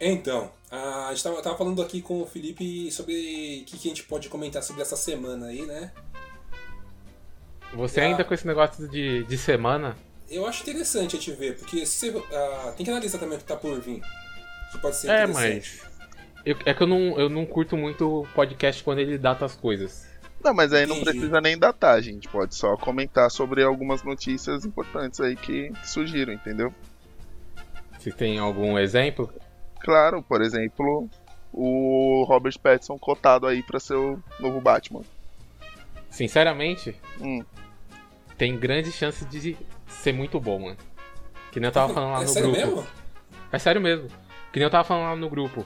Então, a gente tava, tava falando aqui com o Felipe sobre o que, que a gente pode comentar sobre essa semana aí, né? Você Ah. ainda com esse negócio de, de semana? Eu acho interessante a gente ver, porque se você, ah, tem que analisar também o que tá por vir. Que pode ser É, interessante. mas. eu- é que eu não, eu não curto muito podcast quando ele data as coisas. Não, mas aí não Entendi. precisa nem datar, a gente pode só comentar sobre algumas notícias importantes aí que, que surgiram, entendeu? Se tem algum exemplo? Claro, por exemplo, o Robert Pattinson cotado aí pra ser o novo Batman. Sinceramente, Hum, tem grandes chances de ser muito bom, mano. Que nem eu tava falando lá é no sério grupo. mesmo? É sério mesmo. Que nem eu tava falando lá no grupo.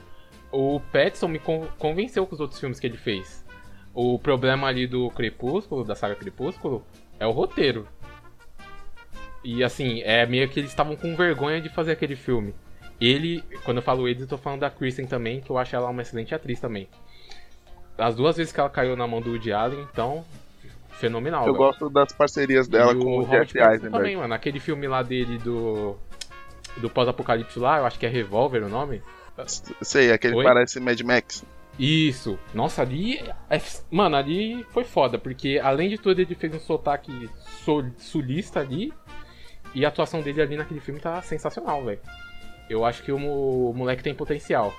O Pattinson me con- convenceu com os outros filmes que ele fez. O problema ali do Crepúsculo, da saga Crepúsculo, é o roteiro. E assim, é meio que eles estavam com vergonha de fazer aquele filme. Ele, quando eu falo eles, eu tô falando da Kristen também, que eu acho ela uma excelente atriz também. As duas vezes que ela caiu na mão do Woody Allen, então, fenomenal. eu velho. gosto das parcerias dela E com o Jeff Eisenberg. também, mano. Aquele filme lá dele do. Do pós-apocalipse lá, eu acho que é Revolver o nome. Sei, aquele Oi? que parece Mad Max. Isso. Nossa, ali. é- Mano, ali foi foda, porque além de tudo ele fez um sotaque sul- sulista ali. E a atuação dele ali naquele filme tá sensacional, velho. Eu acho que o, o moleque tem potencial.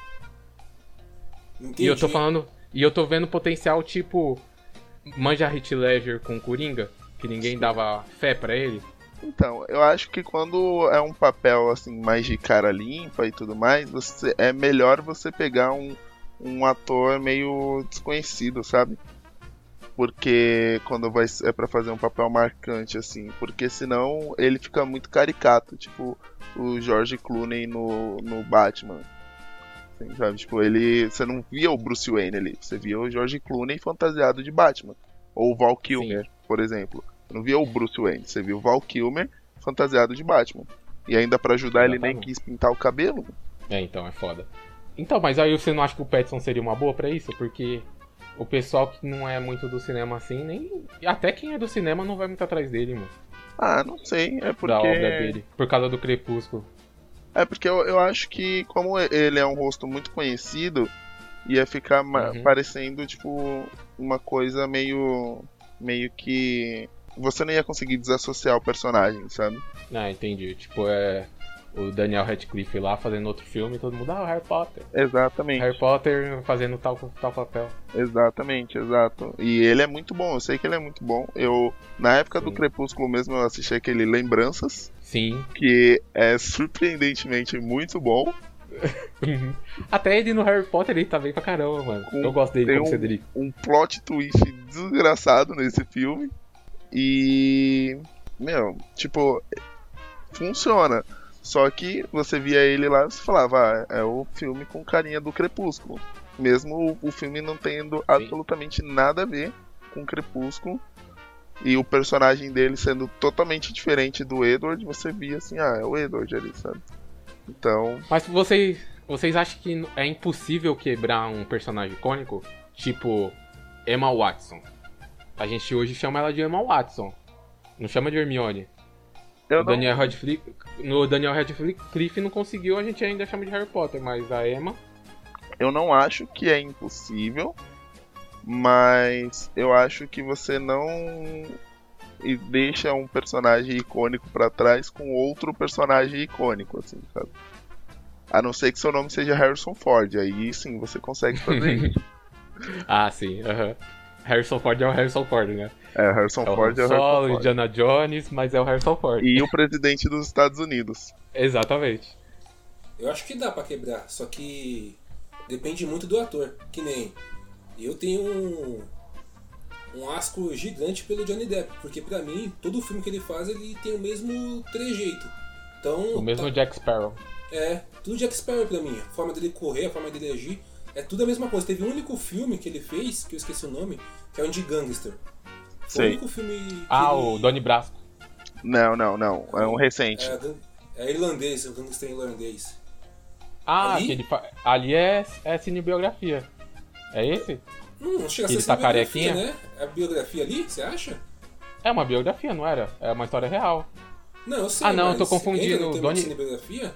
Entendi. E eu tô falando. E eu tô vendo potencial tipo. Manja Hit Ledger com Coringa, que ninguém dava fé pra ele. Então, eu acho que quando é um papel assim mais de cara limpa e tudo mais, você é melhor você pegar um, um ator meio desconhecido, sabe? Porque quando vai é para fazer um papel marcante assim, porque senão ele fica muito caricato, tipo o George Clooney no, no Batman. Assim, sabe? Tipo, ele você não via o Bruce Wayne ali, você via o George Clooney fantasiado de Batman, ou o Val Kilmer, por exemplo. Você não via o Bruce Wayne, você viu o Val Kilmer fantasiado de Batman. E ainda pra ajudar ele nem quis pintar o cabelo. É, então, é foda. Então, mas aí você não acha que o Petson seria uma boa pra isso? Porque o pessoal que não é muito do cinema assim, nem. Até quem é do cinema não vai muito atrás dele, mano. Ah, não sei, é porque Da obra dele. Por causa do Crepúsculo. É porque eu, eu acho que como ele é um rosto muito conhecido, ia ficar Uhum. parecendo tipo uma coisa meio meio que você não ia conseguir desassociar o personagem, sabe? Ah, entendi. Tipo, é. O Daniel Radcliffe lá fazendo outro filme e todo mundo, ah, o Harry Potter. Exatamente. Harry Potter fazendo tal, tal papel. Exatamente, exato. E ele é muito bom, eu sei que ele é muito bom. Eu, na época do Sim. Crepúsculo mesmo, eu assisti aquele Lembranças, Sim. que é surpreendentemente muito bom. Até ele no Harry Potter ele tá bem pra caramba, mano. Eu gosto dele tem como um- Cedric. Um plot twist desgraçado nesse filme. E. Meu, tipo. Funciona. Só que você via ele lá e você falava, ah, é o filme com carinha do Crepúsculo. Mesmo o, o filme não tendo absolutamente nada a ver com Crepúsculo. E o personagem dele sendo totalmente diferente do Edward, você via assim, ah, é o Edward ali, sabe? Então, Mas vocês, vocês acham que é impossível quebrar um personagem icônico? Tipo Emma Watson. A gente hoje chama ela de Emma Watson. Não chama de Hermione. eu O não, Daniel Radcliffe, no Daniel Radcliffe não conseguiu, a gente ainda chama de Harry Potter, mas a Emma. eu não acho que é impossível, mas eu acho que você não e deixa um personagem icônico pra trás com outro personagem icônico, assim, sabe? A não ser que seu nome seja Harrison Ford, aí sim você consegue fazer isso. Ah, sim. aham. Harrison Ford é o Harrison Ford, né? É, Harrison É o Ford é o Solo, Harrison Ford. Indiana Jones, mas é o Harrison Ford. E o presidente dos Estados Unidos. Exatamente. Eu acho que dá pra quebrar, só que depende muito do ator. Que nem eu tenho um, um asco gigante pelo Johnny Depp, porque pra mim todo filme que ele faz ele tem o mesmo trejeito. Então, O mesmo tá- Jack Sparrow. é, tudo Jack Sparrow pra mim. A forma dele correr, a forma dele agir, é tudo a mesma coisa. Teve um único filme que ele fez, que eu esqueci o nome, que é o de Gangster. Foi Sei. o único filme. que Ah, ele- o Donnie Brasco. Não, não, não. É um recente. É, é irlandês, o Gangster irlandês. Ah, Ali? que ele fa... ali é, é cinebiografia. É esse? Não, não chega a Ele ser tá biografia, carequinha? né? É a biografia ali, você acha? É uma biografia, não era? É uma história real. Não, eu sei, Ah, não, eu tô confundindo, entra no de cinebiografia?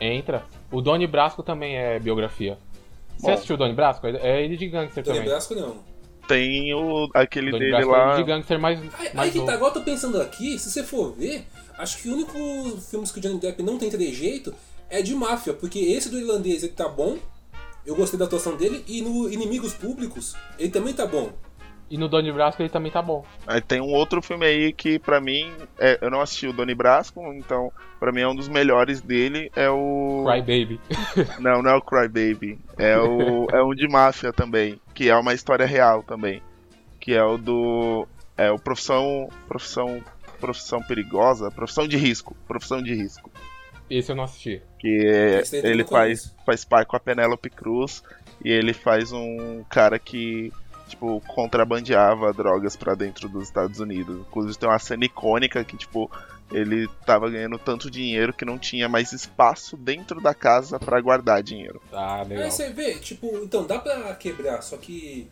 Entra. O Doni Brasco também é biografia. Você Bom. assistiu o Doni Brasco? É ele de gangster Tony também. Brasco não. Tem o, aquele Doni dele é lá. de gangster mais, Aí, aí mais que novo. tá, agora eu tô pensando aqui, se você for ver, acho que o único filme que o Johnny Depp não tem trejeito é de máfia, porque esse do irlandês ele tá bom, eu gostei da atuação dele, e no Inimigos Públicos ele também tá bom. E no Doni Brasco ele também tá bom. Aí tem um outro filme aí que pra mim, é, eu não assisti o Doni Brasco, então pra mim é um dos melhores dele, é o... Cry Baby. Não, não é o Cry Baby, é, o, é um de máfia também, que é uma história real também, que é o do... é o Profissão... Profissão... Profissão perigosa, profissão de risco, profissão de risco. Esse eu não assisti. Que é- ele faz, conheço. faz par com a Penélope Cruz e ele faz um cara que, tipo, contrabandeava drogas pra dentro dos Estados Unidos. Inclusive tem uma cena icônica que, tipo, ele tava ganhando tanto dinheiro que não tinha mais espaço dentro da casa pra guardar dinheiro. Ah, legal. Aí você vê, tipo, então dá pra quebrar, só que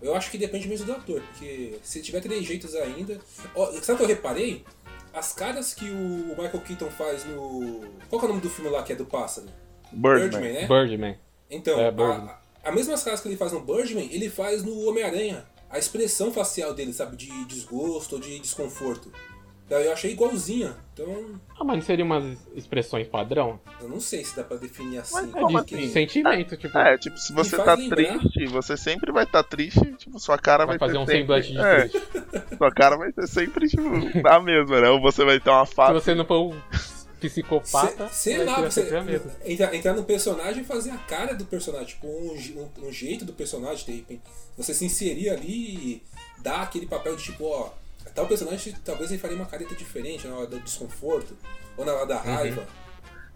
eu acho que depende mesmo do ator, porque se tiver trejeitos ainda. Ó, sabe o que eu reparei? As caras que o Michael Keaton faz no. Qual que é o nome do filme lá que é do pássaro? Birdman. né? Birdman. Então, É, Birdman. a, a mesmas caras que ele faz no Birdman, ele faz no Homem-Aranha. A expressão facial dele, sabe, de desgosto ou de desconforto. Daí Eu achei igualzinha. Então, Ah, mas não seria umas expressões padrão? eu não sei se dá pra definir assim. Mas É de assim? sentimento, tipo. É, tipo, se você tá lembrar- triste, você sempre vai estar triste, tipo, sua cara vai, Vai fazer um sempre... semblante de é, triste. sua cara vai ser sempre, tipo, a mesma, né? Ou você vai ter uma Se face... você não for um psicopata, Se- sei lá, você entrar, entrar no personagem e fazer a cara do personagem, tipo, um, um- um jeito do personagem, de repente. Você se inserir ali e dar aquele papel de tipo, ó, tal personagem talvez ele faria uma careta diferente na hora do desconforto, ou na hora da raiva.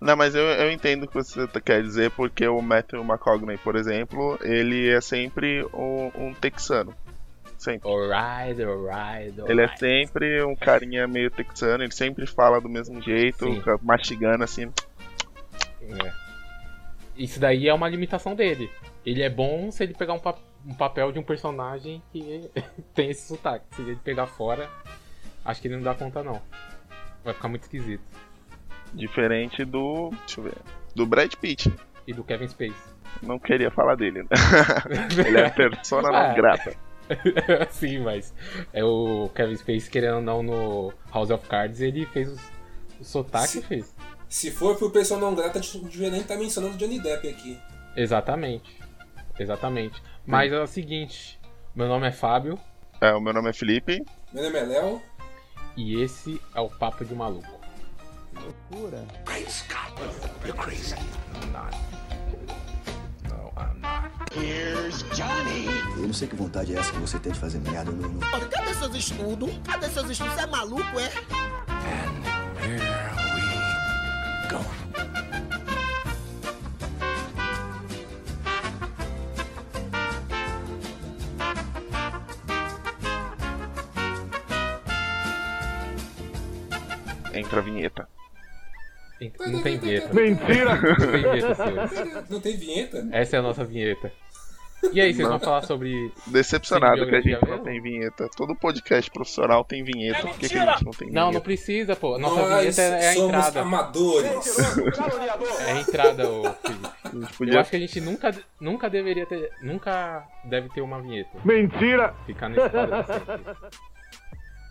Não, mas eu, eu entendo o que você tá- quer dizer, porque o Matthew McConaughey, por exemplo, ele é sempre um, um texano. Sempre. Alright, alright, alright. Ele é sempre um carinha meio texano, ele sempre fala do mesmo jeito, Sim. mastigando assim. É. Isso daí é uma limitação dele. Ele é bom se ele pegar um, pa- um papel de um personagem que tem esse sotaque. Se ele pegar fora, acho que ele não dá conta não. Vai ficar muito esquisito. Diferente do. Deixa eu ver. Do Brad Pitt. E do Kevin Space. Não queria falar dele, né? Ele é persona não grata. Sim, mas é o Kevin Space querendo ou não no House of Cards, ele fez os- o sotaque Sim. e fez. Se for pro pessoal não grata, a gente não devia nem estar mencionando Johnny Depp aqui. Exatamente. Exatamente. Mas é o seguinte, meu nome é Fábio É, o meu nome é Felipe. Meu nome é Léo. e esse é o Papo de Maluco. Eu não sei que vontade é essa que você tem de fazer merda. Eu não, não- Olha, cadê seus estudos? Cadê seus estudos? Você é maluco, é? Entra a vinheta. Tem- Não tem vinheta. Mentira! Não tem vinheta, senhores. Não tem vinheta? Essa é a nossa vinheta. E aí, vocês vão falar sobre. Decepcionado que a gente biografia não mesmo? tem vinheta. Todo podcast profissional tem vinheta. Por que, que a gente não tem vinheta? Não, não precisa, pô. Nossa Nós vinheta é a somos entrada. amadores. É a entrada, ô Felipe. A gente Eu podia... acho que a gente nunca, nunca deveria ter. Nunca deve ter uma vinheta. Mentira! Ficar nesse padrão sempre.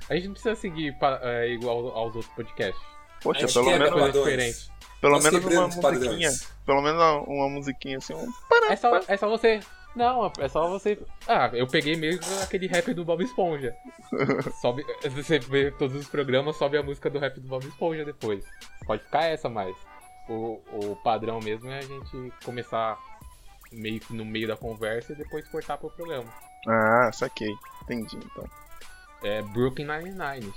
A gente não precisa seguir é, igual aos outros podcasts. Poxa, A gente pelo quebra menos, diferente. pelo Nós menos uma musiquinha. Pelo menos uma, uma musiquinha assim. Um... É só, é só você. Não, é só você. Ah, eu peguei mesmo aquele rap do Bob Esponja. Sobe, você vê todos os programas, sobe a música do rap do Bob Esponja depois. Pode ficar essa, mas o, o padrão mesmo é a gente começar meio que no meio da conversa e depois cortar pro programa. Ah, saquei. Entendi, então. É Brooklyn Nine-Nine.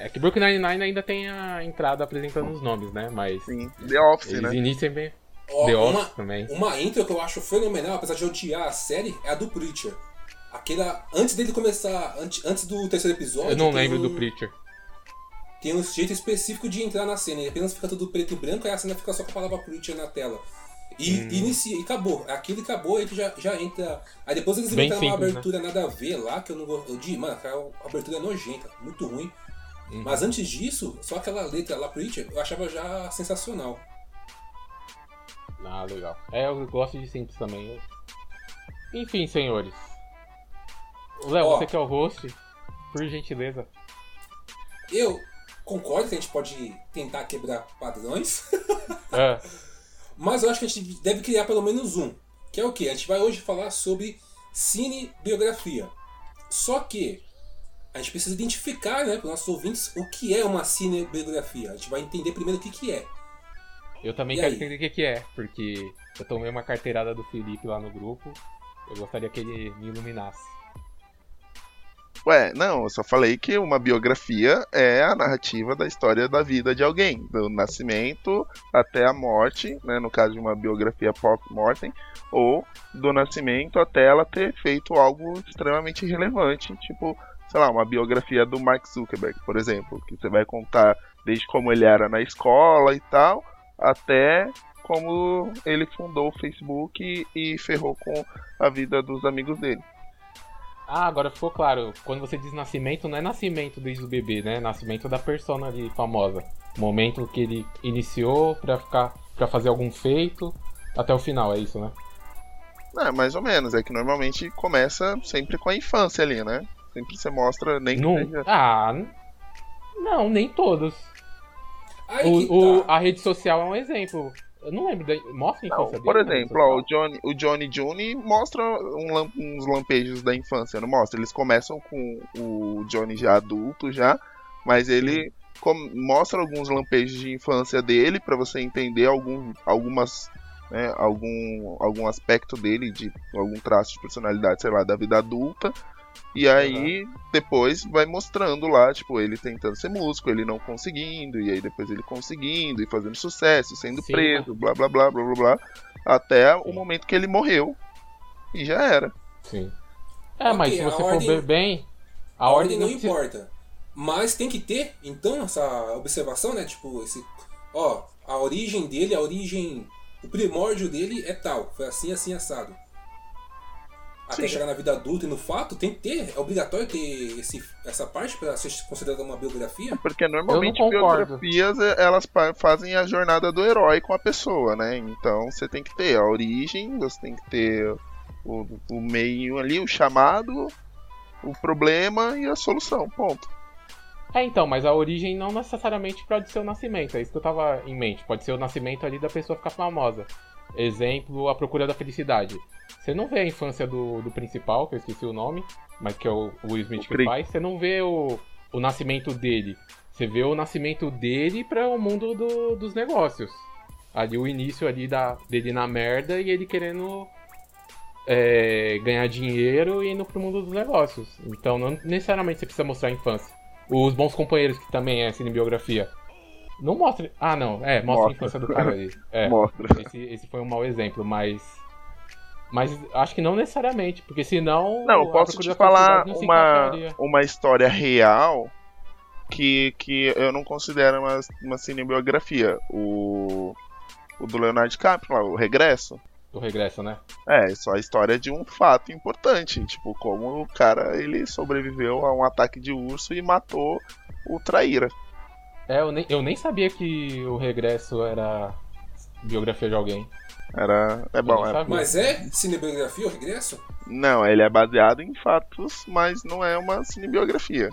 É que Brooklyn Nine-Nine ainda tem a entrada apresentando os nomes, né? Mas Sim. The Office, eles né? iniciam bem. Ó, The uma, Office também. uma intro que eu acho fenomenal, apesar de eu odiar a série, é a do Preacher. Aquela. Antes dele começar. Antes, antes do terceiro episódio. Eu não lembro um, do Preacher. Tem um jeito específico de entrar na cena. Ele apenas fica tudo preto e branco, aí a cena fica só com a palavra Preacher na tela. E Hum. inicia, e acabou. Aquilo acabou, aí tu já, já entra. Aí depois eles Bem inventaram uma né? abertura nada a ver lá, que eu não gosto. Eu di- Mano, aquela abertura é nojenta, muito ruim. Uhum. Mas antes disso, só aquela letra lá, Preacher, eu achava já sensacional. Ah, legal. É, eu gosto de simples também. Enfim, senhores. Léo, Ó. você que é o host, por gentileza. Eu concordo que a gente pode tentar quebrar padrões, É, mas eu acho que a gente deve criar pelo menos um. Que é o quê? A gente vai hoje falar sobre cinebiografia. Só que a gente precisa identificar, né, para os nossos ouvintes, o que é uma cinebiografia. A gente vai entender primeiro o que, que é. eu também E quero aí? entender o que, que é, porque eu tomei uma carteirada do Felipe lá no grupo. Eu gostaria que ele me iluminasse. Ué, não, eu só falei que uma biografia é a narrativa da história da vida de alguém, do nascimento até a morte, né, no caso de uma biografia pop-mortem, ou do nascimento até ela ter feito algo extremamente relevante, tipo, sei lá, uma biografia do Mark Zuckerberg, por exemplo, que você vai contar desde como ele era na escola e tal, até como ele fundou o Facebook e ferrou com a vida dos amigos dele. Ah, agora ficou claro. Quando você diz nascimento, não é nascimento desde o bebê, né? É nascimento da persona ali famosa. Momento que ele iniciou pra ficar para fazer algum feito até o final, é isso, né? É, mais ou menos. É que normalmente começa sempre com a infância ali, né? Sempre você mostra, nem que Não, seja. ah, não, nem todos. Aí que O, o- tá. a rede social é um exemplo. Eu não lembro, mostra a Não, infância por dele na rede exemplo, ó, o? Johnny, o Johnny June mostra um uns lampejos da infância, não mostra? Eles começam com o Johnny já adulto já, mas ele com- mostra alguns lampejos de infância dele pra você entender algum, algumas né, algum algum aspecto dele de algum traço de personalidade, sei lá, da vida adulta. E aí depois vai mostrando lá, tipo, ele tentando ser músico, ele não conseguindo, e aí depois ele conseguindo e fazendo sucesso, sendo Sim, preso, blá blá blá blá blá blá, até o Sim. momento que ele morreu. E já era. Sim. É, mas Ok, se você ordem- for ver bem, a, A ordem não precisa- importa. Mas tem que ter, então, essa observação, né? Tipo, esse. Ó, a origem dele, a origem. O primórdio dele é tal. Foi assim, assim, assado. Até Sim. chegar na vida adulta e no fato, tem que ter. É obrigatório ter esse, essa parte pra ser considerada uma biografia. Porque normalmente biografias eh, elas fazem a jornada do herói com a pessoa, né? Então você tem que ter a origem, você tem que ter o, o meio ali, o chamado, o problema e a solução. Ponto. É, então, mas a origem não necessariamente pode ser o nascimento, é isso que eu tava em mente. Pode ser o nascimento ali da pessoa ficar famosa. Exemplo, A Procura da Felicidade. Você não vê a infância do, do principal, que eu esqueci o nome, mas que é o, Will Smith O que faz. Você não vê o, o nascimento dele. Você vê o nascimento dele para o mundo do- dos negócios. Ali o início ali da, dele na merda e ele querendo é, ganhar dinheiro e indo pro mundo dos negócios. Então não necessariamente você precisa mostrar a infância. Os bons companheiros, que também é cinebiografia. Não mostra. Ah, não. É, mostra, a Mostra. infância do cara ali. É, Mostra. esse, esse foi um mau exemplo, mas. Mas acho que não necessariamente, porque senão. Não, eu a posso te falar uma, uma história real que, que eu não considero uma, uma cinebiografia. O, o do Leonardo DiCaprio, lá, o Regresso. Do regresso, né? É, só a história de um fato importante, tipo, como o cara ele sobreviveu a um ataque de urso e matou o traíra. É, eu nem, eu nem sabia que o regresso era biografia de alguém. Era, é bom, é. Mas é cinebiografia o regresso? não, ele é baseado em fatos, mas não é uma cinebiografia.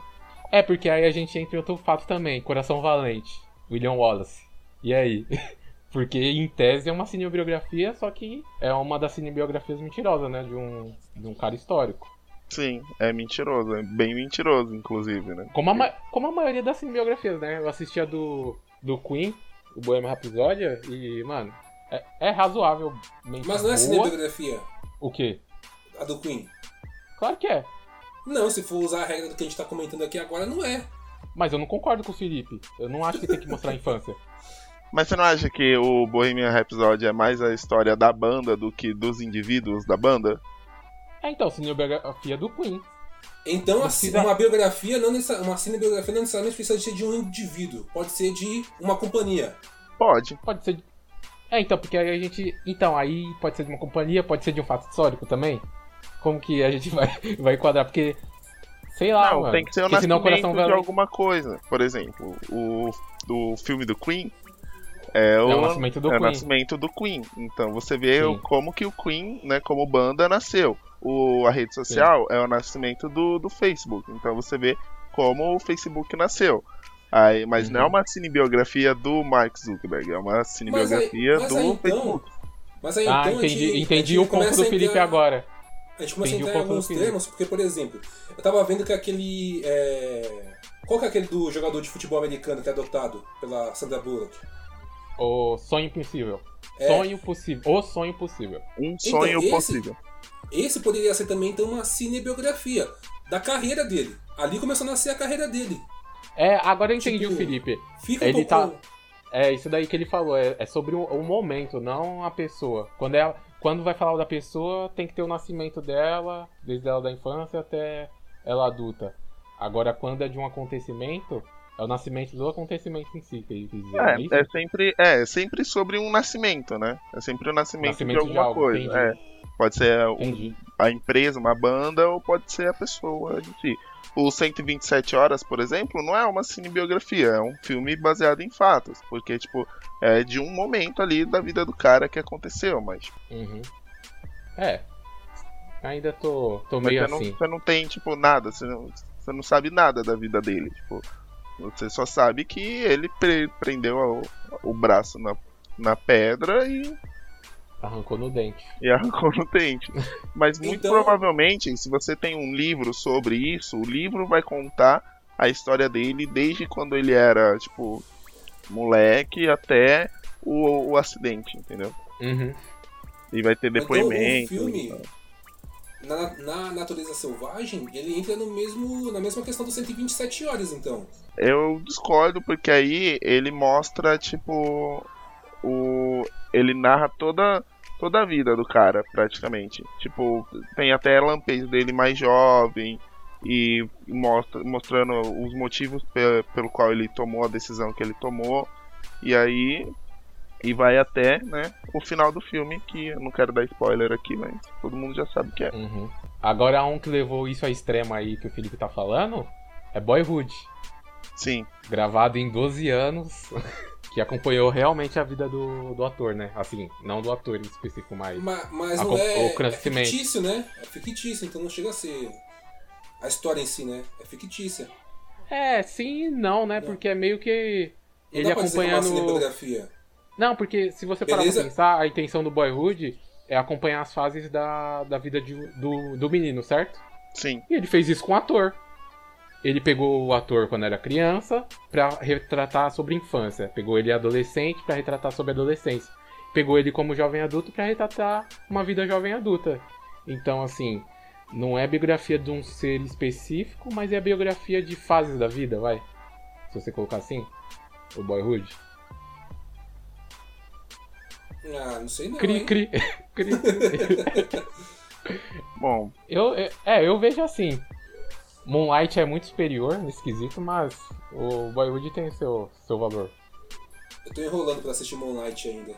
É, porque aí a gente entra em outro fato também, Coração Valente, William Wallace. E aí? Porque em tese é uma cinebiografia, só que é uma das cinebiografias mentirosas, né? De um, de um cara histórico. Sim, é mentiroso, é bem mentiroso, inclusive, né? Como a, como a maioria das cinebiografias, né? Eu assisti a do, do Queen, o Bohemian Rhapsody, e, mano, é, é razoável. Mas não é cinebiografia O quê? a do Queen. Claro que é. Não, se for usar a regra do que a gente tá comentando aqui agora, não é. Mas eu não concordo com o Felipe. Eu não acho que tem que mostrar a infância. Mas você não acha que o Bohemian Rhapsody é mais a história da banda do que dos indivíduos da banda? É, então, cinebiografia do Queen. Então, assim, precisa- uma biografia, não necessa- uma cinebiografia não necessariamente precisa ser de um indivíduo. Pode ser de uma companhia. Pode. Pode ser. de- É, então, porque aí a gente. Então, aí pode ser de uma companhia, pode ser de um fato histórico também? Como que a gente vai, vai enquadrar? Porque. Sei lá, não, mano. tem que ser o Porque senão o nascimento coração de vai. alguma coisa. Por exemplo, o do filme do Queen É o, É o nascimento do é o Queen. nascimento do Queen. Então você vê Sim. como que o Queen, né, como banda, nasceu. O, a rede social é o nascimento do, do Facebook. Então você vê como o Facebook nasceu. Aí, mas não é Uhum. uma cinebiografia do Mark Zuckerberg, é uma cinebiografia mas do aí, então, Facebook. Mas aí Ah, então entendi, gente, entendi o ponto do Felipe entrar- agora. A gente começa Entendi a entrar em do alguns termos, porque, por exemplo, eu tava vendo que aquele. é, Qual que é aquele do jogador de futebol americano que é adotado pela Sandra Bullock? O sonho impossível. É. Sonho possível. O sonho possível. Um sonho esse- possível. Esse poderia ser também então uma cinebiografia da carreira dele. Ali começou a nascer a carreira dele. É, agora eu entendi Tipo, o Felipe. Fica um Ele pouco. tá- É isso daí que ele falou. É, é sobre o, o momento, não a pessoa. Quando, é, quando vai falar da pessoa, tem que ter o nascimento dela, desde ela da infância até ela adulta. Agora, quando é de um acontecimento, é o nascimento do acontecimento em si que ele quis dizer. É, é é sempre, é, é sempre sobre um nascimento, né? É sempre o nascimento, Nascimento de de alguma algo, coisa. É. Pode ser um- a empresa, uma banda, ou pode ser a pessoa em si. O 127 Horas, por exemplo, não é uma cinebiografia, é um filme baseado em fatos, porque, tipo, é de um momento ali da vida do cara que aconteceu, mas, Uhum. É. Ainda tô, tô mas meio você, não, assim. você não tem, tipo, nada, você não, você não sabe nada da vida dele, tipo, você só sabe que ele pre- prendeu o, o braço na, na pedra e Arrancou no dente. e arrancou no dente. Mas muito Então- provavelmente, se você tem um livro sobre isso, o livro vai contar a história dele desde quando ele era, tipo, moleque até o, o acidente, entendeu? Uhum. E vai ter Então, depoimento. o filme, na, na natureza selvagem, ele entra no mesmo, na mesma questão dos 127 horas, então. Eu discordo porque aí ele mostra, tipo, o ele narra toda toda a vida do cara, praticamente. Tipo, tem até lampejos dele mais jovem e mostra, mostrando os motivos pe- pelo qual ele tomou a decisão que ele tomou. E aí e vai até, né, o final do filme, que eu não quero dar spoiler aqui, mas todo mundo já sabe que é. Uhum. Agora um que levou isso a extremo aí que o Felipe tá falando é Boyhood. Sim. Gravado em 12 anos. Que acompanhou realmente a vida do, do ator, né? Assim, não do ator em específico, mas. Ma- Mas, A não é, o é fictício, né? É fictício, então não chega a ser a história em si, né? É fictícia. É, sim e não, né? Não. Porque é meio que. Não Ele dá pra dizer que é uma acompanhando. Não, porque se você parar Beleza? pra pensar, a intenção do Boyhood é acompanhar as fases da, da vida de- do, do menino, certo? Sim. E ele fez isso com o ator. Ele pegou o ator quando era criança pra retratar sobre infância. Pegou ele adolescente pra retratar sobre adolescência. Pegou ele como jovem adulto pra retratar uma vida jovem adulta. Então, assim, não é biografia de um ser específico, mas é a biografia de fases da vida, vai. Se você colocar assim, o Boyhood. Ah, não sei não. Cri, hein? cri, cri. Bom, Eu, eu- é, eu vejo assim. Moonlight é muito superior nesse quesito, mas o Boyhood tem seu, seu valor. Eu tô enrolando pra assistir Moonlight ainda.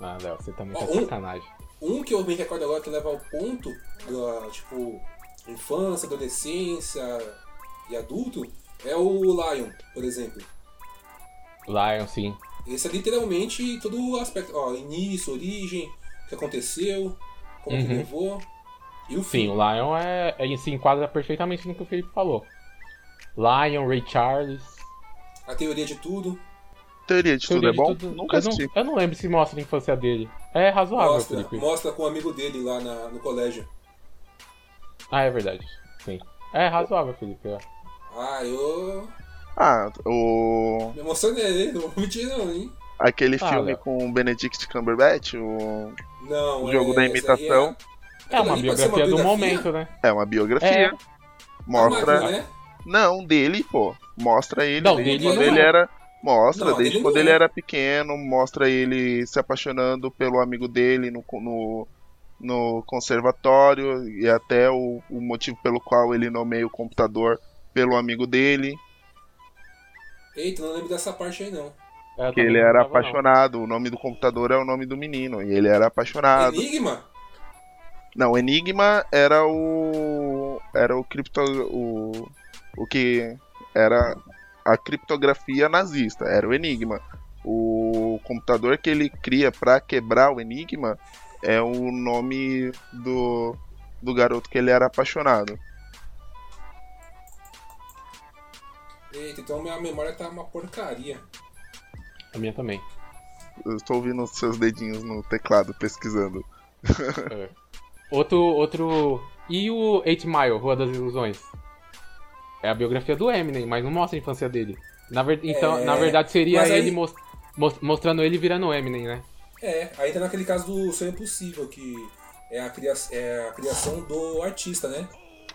Ah, Léo, você tá muito Ó, um- sacanagem. Um que eu me recordo agora que leva ao ponto da, tipo, infância, adolescência e adulto é o Lion, por exemplo. Lion, sim. Esse é literalmente todo o aspecto, ó, início, origem, o que aconteceu, como que Uhum. levou. E o Sim, fim. o Lion é, é, se enquadra perfeitamente no que o Felipe falou. Lion, Ray Charles. A teoria de tudo. teoria de tudo Teoria é de bom? Tudo- Nunca eu, não, eu não lembro se mostra a infância dele. É razoável, Mostra, Felipe. mostra com um amigo dele lá na- no colégio. Ah, é verdade. Sim. É razoável, Felipe. é. Ah, eu Ah, o me emocionei, hein? não vou mentir não, hein? aquele Ah, filme com o Benedict Cumberbatch, o Não, O jogo é, da imitação. É Aquilo uma ser uma biografia do biografia? momento, né? é uma biografia. É. Mostra máquina, né? Não, dele, pô. Mostra ele Não, desde dele quando não ele é. era. Mostra, Não, desde quando ele é. era pequeno, mostra ele se apaixonando pelo amigo dele no, no, no conservatório e até o, o motivo pelo qual ele nomeia o computador pelo amigo dele, Eita, não lembro dessa parte aí não. É, que ele era lembrava, não. apaixonado, o nome do computador é o nome do menino, e ele era apaixonado. Enigma? Não, Enigma era o. Era o cripto. O, o que era a criptografia nazista, era o Enigma. O computador que ele cria pra quebrar o enigma é o nome do, do garoto que ele era apaixonado. Eita, então minha memória tá uma porcaria. A minha também. Eu estou ouvindo os seus dedinhos no teclado pesquisando. É. Outro, outro. E o 8 Mile, Rua das Ilusões? É a biografia do Eminem, mas não mostra a infância dele. Na ver... Então, É, na verdade, seria aí- ele mos- mos- mostrando ele virando Eminem, né? É, aí tá naquele caso do Sonho Impossível, que é a, cria... é a criação do artista, né?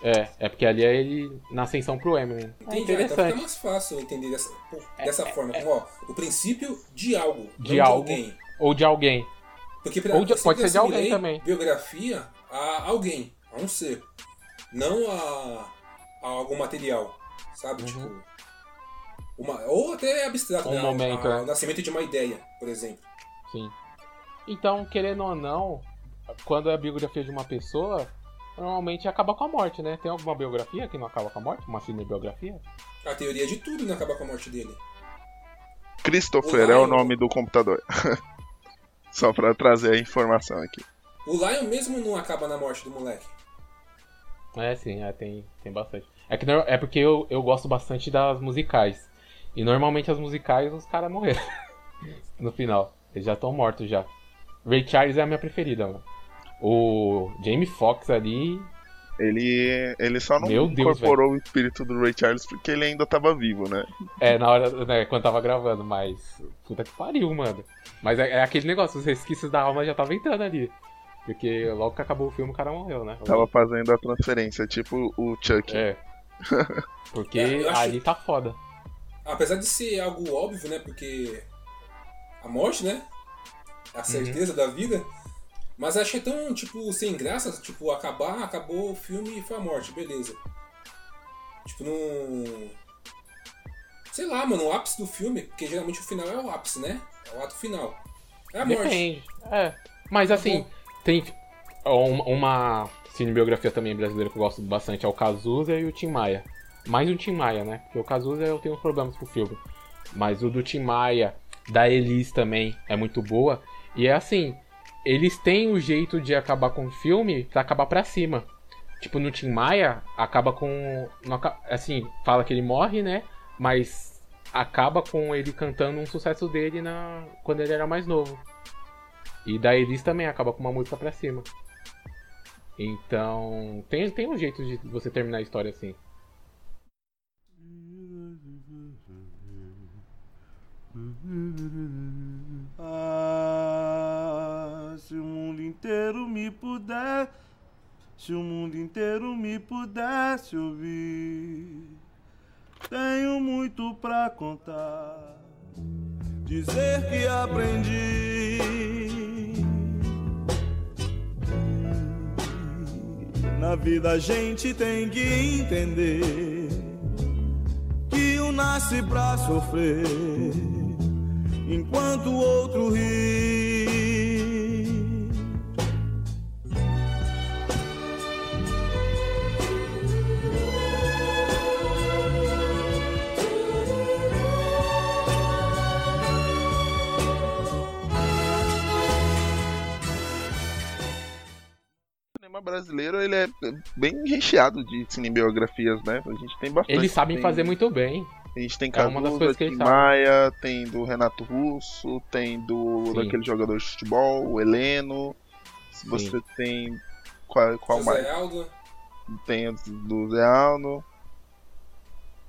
É, é porque ali é ele na ascensão pro Eminem. É Entendi, ah, então fica interessante. mais fácil entender dessa, pô, dessa forma. Como, ó, o princípio de algo, não De algo. alguém. Ou de alguém. Porque pra, Ou de- pode ser de alguém também. Biografia a alguém, a um ser. Não a, a algum material. Sabe? Uhum. Tipo. Uma, ou até abstrato, Um né? momento, A- é. O nascimento de uma ideia, por exemplo. Sim. Então, querendo ou não, quando é a biografia de uma pessoa, normalmente acaba com a morte, né? Tem alguma biografia que não acaba com a morte? Uma cinebiografia? A teoria de tudo não acaba com a morte dele. Christopher O é o nome do computador. Só pra trazer a informação aqui. O Lion mesmo não acaba na morte do moleque. É, sim, é, tem, tem bastante. É, que, é porque eu, eu gosto bastante das musicais. E normalmente as musicais os caras morreram. no final. Eles já estão mortos já. Ray Charles é a minha preferida, mano. O Jamie Foxx ali. Ele, ele só não Meu Deus, incorporou o espírito do Ray Charles porque ele ainda tava vivo, né? É, na hora, né, quando tava gravando, mas. Puta que pariu, mano. Mas é, é aquele negócio, os resquícios da alma já tava entrando ali. Porque logo que acabou o filme o cara morreu, né? Tava fazendo a transferência, tipo o Chuck. É. Porque É, acho- ali tá foda. Apesar de ser algo óbvio, né? Porque a morte, né? Uhum. A certeza da vida. Mas achei tão, tipo, sem graça, tipo, acabar, acabou o filme e foi a morte, beleza. Tipo, não. Sei lá, mano, o ápice do filme, porque geralmente o final é o ápice, né? É o ato final. É a morte. Depende. É. Mas assim, bom. tem uma, cinebiografia também brasileira que eu gosto bastante, é o Cazuza e o Tim Maia. Mais o Tim Maia, né? Porque o Cazuza eu tenho uns problemas com o filme. Mas o do Tim Maia, da Elis também, é muito boa. E é assim, eles têm o jeito de acabar com o filme pra acabar pra cima. Tipo, no Tim Maia, acaba com. Assim, fala que ele morre, né? Mas acaba com ele cantando um sucesso dele na quando ele era mais novo. E da Elis também acaba com uma música pra cima. Então, tem, tem um jeito de você terminar a história assim. Ah, se o mundo inteiro me puder, se o mundo inteiro me pudesse ouvir, tenho muito pra contar, dizer que aprendi. Na vida a gente tem que entender que um nasce pra sofrer enquanto o outro ri. Cinema brasileiro ele é bem recheado de cinebiografias, né? A gente tem bastante. Eles sabem tem, fazer muito bem. A gente tem É uma das Cazuza, coisas que Tim eles sabem. Maia, tem do Renato Russo, tem do Sim. daquele jogador de futebol, o Heleno. Se você Sim. tem qual, qual mais? Aldo. Tem do Zé Alno,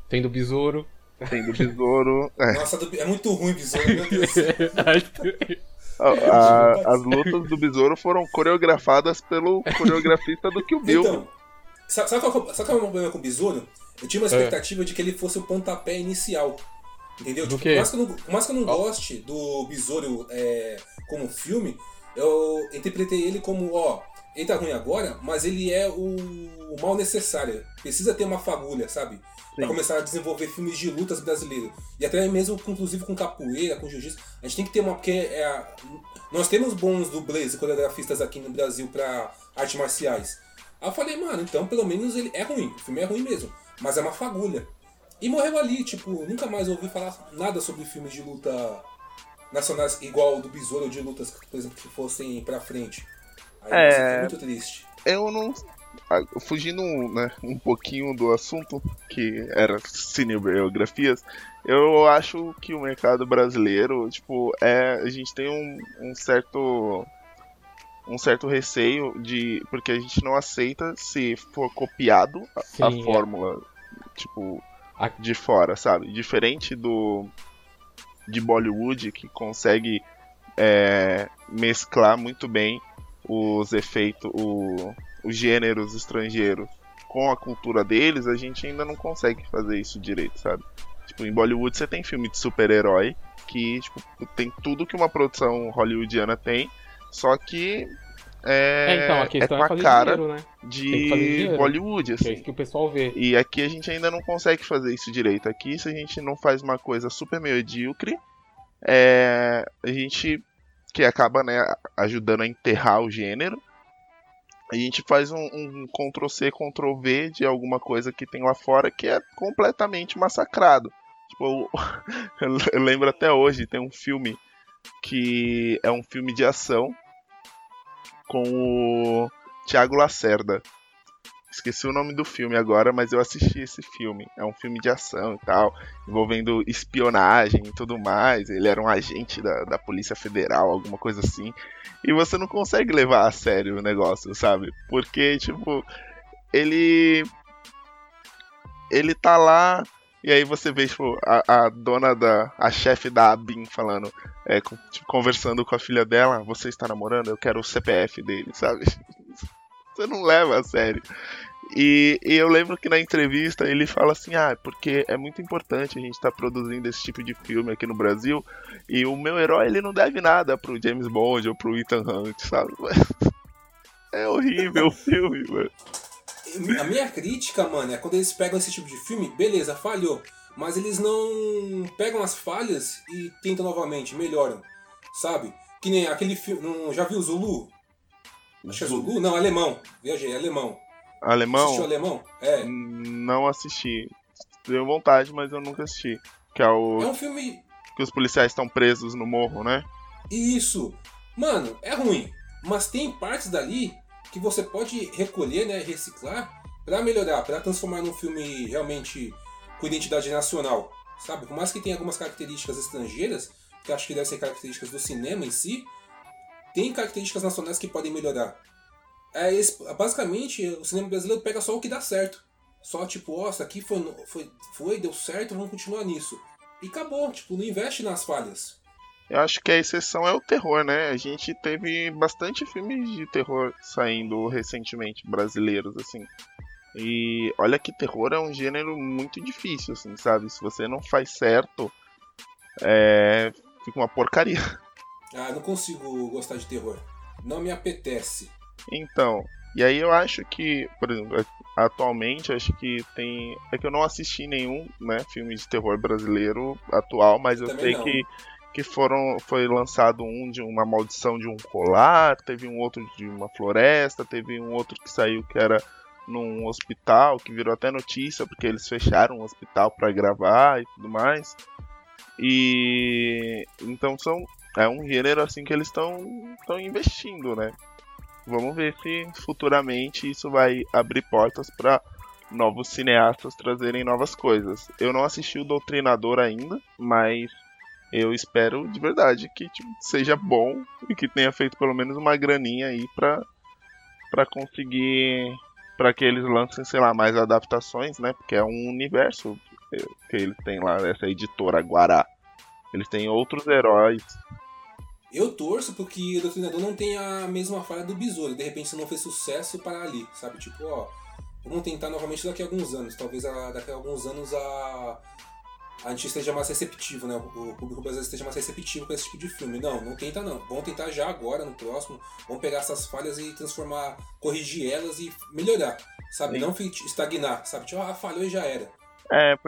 Tem do Besouro. tem do Besouro. É, Nossa, é muito ruim, Besouro, meu Deus. a- a- as lutas do Besouro foram coreografadas pelo coreografista do Kill Bill. Então, sabe, sabe, qual, que é o- sabe qual é o meu problema com o Besouro? Eu tinha uma expectativa de que ele fosse o pontapé inicial. Entendeu? Do Tipo, quê? Por mais que eu não, mais que eu não goste do Besouro é, como filme, eu interpretei ele como, ó, ele tá ruim agora, mas ele é o, o mal necessário. Precisa ter uma fagulha, sabe? Pra Sim. começar a desenvolver filmes de lutas brasileiros. E até mesmo, inclusive, com capoeira, com jiu-jitsu. A gente tem que ter uma. Porque é, a- nós temos bons dublês e coreografistas aqui no Brasil pra artes marciais. Aí eu falei, mano, então pelo menos ele é ruim. O filme é ruim mesmo. Mas é uma fagulha. E morreu ali, tipo, nunca mais ouvi falar nada sobre filmes de luta nacionais igual o do Besouro de lutas, por exemplo, que fossem pra frente. Aí é muito triste. Eu não. Fugindo né, um pouquinho do assunto, que era cinebiografias, eu acho que o mercado brasileiro, tipo, é. A gente tem um, um certo. Um certo receio de. Porque a gente não aceita se for copiado a, a Sim, é. fórmula, tipo, A- de fora, sabe? Diferente do. de Bollywood, que consegue é, mesclar muito bem os efeitos, o, os gêneros estrangeiros com a cultura deles, a gente ainda não consegue fazer isso direito, sabe? Tipo, em Bollywood você tem filme de super-herói que tipo, tem tudo que uma produção hollywoodiana tem, só que é, É, então, a questão é, a fazer cara dinheiro, né? De dinheiro. Bollywood, Que é assim. isso que o pessoal vê. E aqui a gente ainda não consegue fazer isso direito. Aqui, se a gente não faz uma coisa super medíocre, é, a gente que acaba né, ajudando a enterrar o gênero, a gente faz um, um Ctrl-C, Ctrl-V de alguma coisa que tem lá fora que é completamente massacrado. Tipo, eu, eu lembro até hoje, tem um filme que é um filme de ação com o Thiago Lacerda. Esqueci o nome do filme agora, mas eu assisti esse filme. É um filme de ação e tal, envolvendo espionagem e tudo mais. Ele era um agente da, da Polícia Federal, alguma coisa assim. E você não consegue levar a sério o negócio, sabe? Porque, tipo, ele. Ele tá lá. E aí você vê, tipo, a, a dona da. a chefe da ABIN falando. É, conversando com a filha dela, você está namorando? Eu quero o CPF dele, sabe? Você não leva a sério. E, e eu lembro que na entrevista ele fala assim: ah, porque é muito importante a gente estar produzindo esse tipo de filme aqui no Brasil. E o meu herói ele não deve nada pro James Bond ou pro Ethan Hunt, sabe? É horrível o filme, mano. A minha crítica, mano, é quando eles pegam esse tipo de filme, beleza, falhou. Mas eles não pegam as falhas e tentam novamente, melhoram. Sabe? Que nem aquele filme. Já viu Zulu? Acho que é Zulu? Não, alemão. Viajei, alemão. Alemão? Assistiu alemão? É. Não assisti. Tenho vontade, mas eu nunca assisti. Que é o. É um filme. Que os policiais estão presos no morro, né? Isso. Mano, é ruim. Mas tem partes dali que você pode recolher, né? Reciclar pra melhorar, pra transformar num filme realmente com identidade nacional. Sabe? Por mais que tenha algumas características estrangeiras, que acho que devem ser características do cinema em si, tem características nacionais que podem melhorar. É, basicamente, o cinema brasileiro pega só o que dá certo. Só tipo, ó, isso aqui foi, foi, foi, deu certo, vamos continuar nisso. E acabou, tipo, não investe nas falhas. Eu acho que a exceção é o terror, né? A gente teve bastante filmes de terror saindo recentemente, brasileiros, assim. E olha que terror é um gênero muito difícil, assim, sabe? Se você não faz certo, é... fica uma porcaria. Ah, não consigo gostar de terror. Não me apetece. Então, e aí eu acho que, por exemplo, atualmente acho que tem. É que eu não assisti nenhum né, filme de terror brasileiro atual, mas eu Também sei não. que, que foram. Foi lançado um de uma maldição de um colar, teve um outro de uma floresta, teve um outro que saiu que era num hospital, que virou até notícia, porque eles fecharam o hospital para gravar e tudo mais. E então são é um gênero assim que eles estão investindo, né? Vamos ver se futuramente isso vai abrir portas para novos cineastas trazerem novas coisas. Eu não assisti o Doutrinador ainda, mas eu espero de verdade que tipo, seja bom e que tenha feito pelo menos uma graninha aí pra, pra conseguir. para que eles lancem, sei lá, mais adaptações, né? Porque é um universo que eles têm lá, essa editora Guará. Eles têm outros heróis. Eu torço porque o Doutrinador não tem a mesma falha do Besouro. De repente, se não fez sucesso, para ali, sabe? Tipo, ó, vamos tentar novamente daqui a alguns anos. Talvez a- daqui a alguns anos a, a gente esteja mais receptivo, né? O, público brasileiro esteja mais receptivo com esse tipo de filme. Não, não tenta não. Vamos tentar já agora, no próximo. Vamos pegar essas falhas e transformar, corrigir elas e melhorar, sabe? Sim. Não estagnar, sabe? Tipo, ah, falhou e já era. É,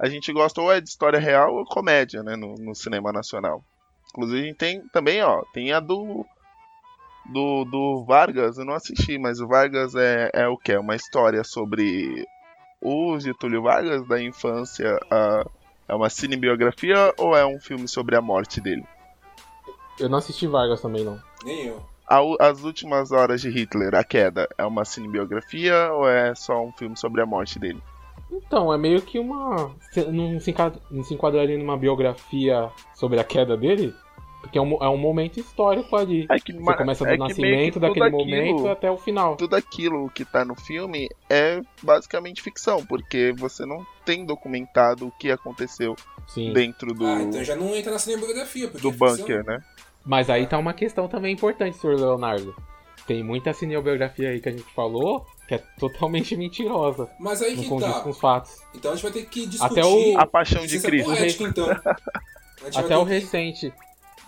a gente gosta ou é de história real ou comédia, né, no, no cinema nacional. Inclusive a gente tem também, ó, tem a do do, do Vargas, eu não assisti, mas o Vargas é, é o que? É uma história sobre o Getúlio Vargas da infância, a- é uma cinebiografia ou é um filme sobre a morte dele? Eu não assisti Vargas também, não. Nem eu. A- As últimas horas de Hitler, a queda, é uma cinebiografia ou é só um filme sobre a morte dele? Então, é meio que uma. se- Não se, enca- não se enquadraria numa biografia sobre a queda dele? Porque é um, é um momento histórico ali. É que, Você começa do é nascimento daquele aquilo- momento até o final. Tudo aquilo que tá no filme é basicamente ficção, porque você não tem documentado o que aconteceu Sim. dentro do, Ah, então já não entra na cinebiografia. Porque do é bunker, né? Mas aí tá uma questão também importante, senhor Leonardo. Tem muita cinebiografia aí que a gente falou que é totalmente mentirosa. Mas aí Não que condiz tá. com os fatos. Então a gente vai ter que discutir. Até o- A Paixão de licença Cristo. poética, então. Até o que- recente.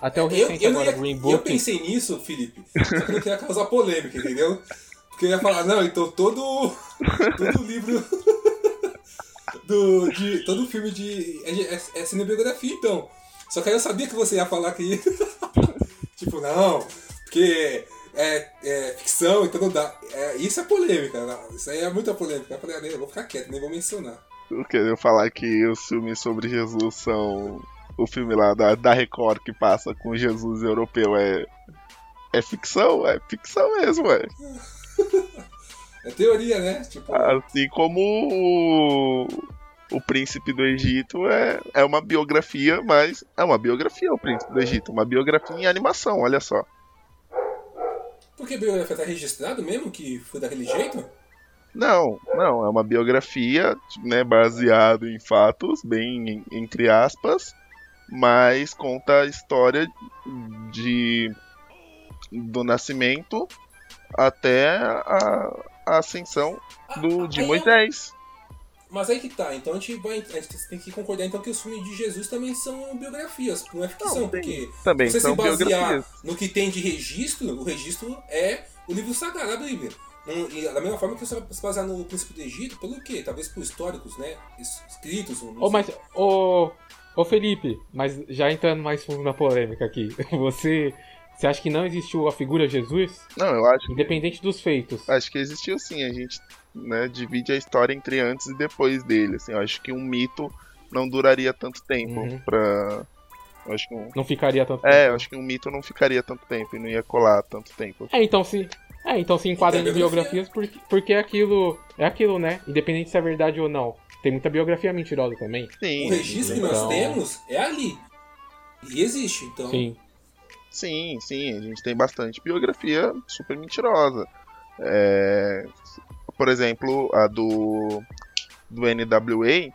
Até o Eu, recente eu, não agora, ia- Green eu Book. pensei nisso, Felipe, só que eu não queria causar polêmica, entendeu? Porque eu ia falar, não, então todo, todo livro do, de, todo filme de é, é, é cinebiografia, então. Só que aí eu sabia que você ia falar que tipo, não, porque é, é ficção, então não dá. É, isso é polêmica, não, isso aí é muita polêmica. Eu falei, ah, eu vou ficar quieto, nem vou mencionar. Eu queria falar que os filmes sobre Jesus são. O filme lá da, da Record que passa com Jesus europeu é. É ficção? É ficção mesmo, é. É teoria, né? Tipo, Assim como o, o Príncipe do Egito é, é uma biografia, mas é uma biografia o Príncipe do Egito, uma biografia em animação, olha só. Porque a biografia tá registrado mesmo que foi daquele jeito? Não, não, é uma biografia, né, baseado em fatos, bem em- entre aspas, mas conta a história de do nascimento até a, a ascensão do, de eu- Moisés. Mas aí que tá, então a gente vai. A gente tem que concordar então que os filmes de Jesus também são biografias, não é ficção, Não, tem- porque Também se você são se basear biografias. no que tem de registro, o registro é o livro sagrado da Bíblia. Não- e da mesma forma que você vai se basear no Príncipe do Egito, pelo quê? Talvez por históricos, né? Es- Escritos. Ô, sei. mas, ô, ô Felipe, mas já entrando mais fundo na polêmica aqui, você, você acha que não existiu a figura Jesus? Não, eu acho Independente dos feitos. Acho que existiu sim, a gente né, divide a história entre antes e depois dele. Assim, eu acho que um mito não duraria tanto tempo Uhum. pra. Eu acho que um... Não ficaria tanto É, eu tempo. acho que um mito não ficaria tanto tempo e não ia colar tanto tempo. É, então se. É, então se enquadra Então, em biografias porque, porque é aquilo. É aquilo, né? Independente se é verdade ou não. Tem muita biografia mentirosa também. Sim, O registro que nós Então- temos é ali. E existe, então. Sim. sim, sim, a gente tem bastante biografia super mentirosa. É, por exemplo, a do, do NWA,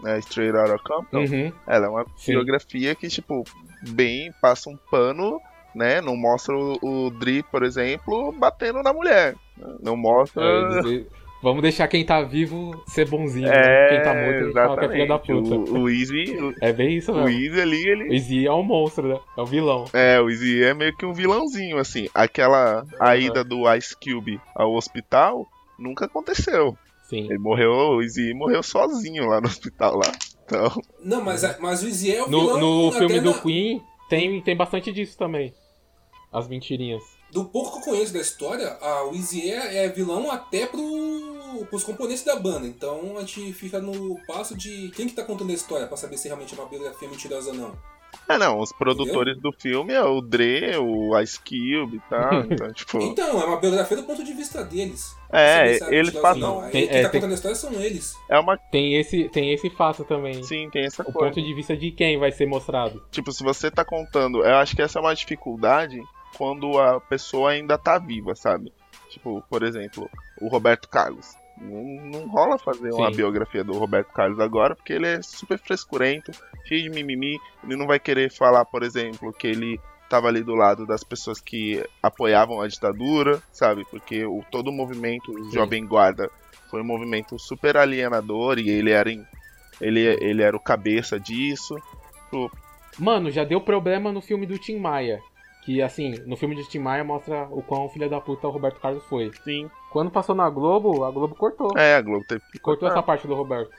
né, Straight Outta Compton, Uhum. ela é uma Sim. biografia que, tipo, bem passa um pano, né? Não mostra o, o Dri, por exemplo, batendo na mulher. né, Não mostra. É, Vamos deixar quem tá vivo ser bonzinho. né? É, Quem tá morto, fala que é filha da puta. O, o Easy, o, É bem isso o mesmo. Easy ali, O ele. Izzy é um monstro, né? É o vilão. É, o Easy é meio que um vilãozinho, assim. Aquela a ida do Ice Cube ao hospital nunca aconteceu. Sim. Ele morreu, o Easy morreu sozinho lá no hospital lá. Então, Não, mas, a- mas o Izzy é o No, vilão no filme do na- Queen tem, tem bastante disso também. As mentirinhas. Do pouco que eu conheço da história, a Wizzy é, é vilão até pro, pros componentes da banda. Então a gente fica no passo de quem que tá contando a história pra saber se realmente é uma biografia mentirosa ou não. É não, os produtores do filme é o Dre, o Ice Cube e tal. Então, tipo. Então, é uma biografia do ponto de vista deles. É, eles passam. Não. Aí Tem- quem é, tá tem- contando a história são eles. É uma. Tem esse, tem esse fato também. Sim, tem essa O coisa. ponto de vista de quem vai ser mostrado. Tipo, se você tá contando, eu acho que essa é uma dificuldade quando a pessoa ainda tá viva, sabe? Tipo, por exemplo, o Roberto Carlos. Não, não rola fazer uma Sim. biografia do Roberto Carlos agora, porque ele é super frescurento, cheio de mimimi. Ele não vai querer falar, por exemplo, que ele tava ali do lado das pessoas que apoiavam a ditadura, sabe? Porque o, todo o movimento Sim. Jovem Guarda foi um movimento super alienador e ele era, em- ele, ele era o cabeça disso. Mano, já deu problema no filme do Tim Maia. Que, assim, no filme de Tim Maia mostra o quão filha da puta o Roberto Carlos foi. Sim. Quando passou na Globo, a Globo cortou. É, a Globo teve que cortou cortar. essa parte do Roberto.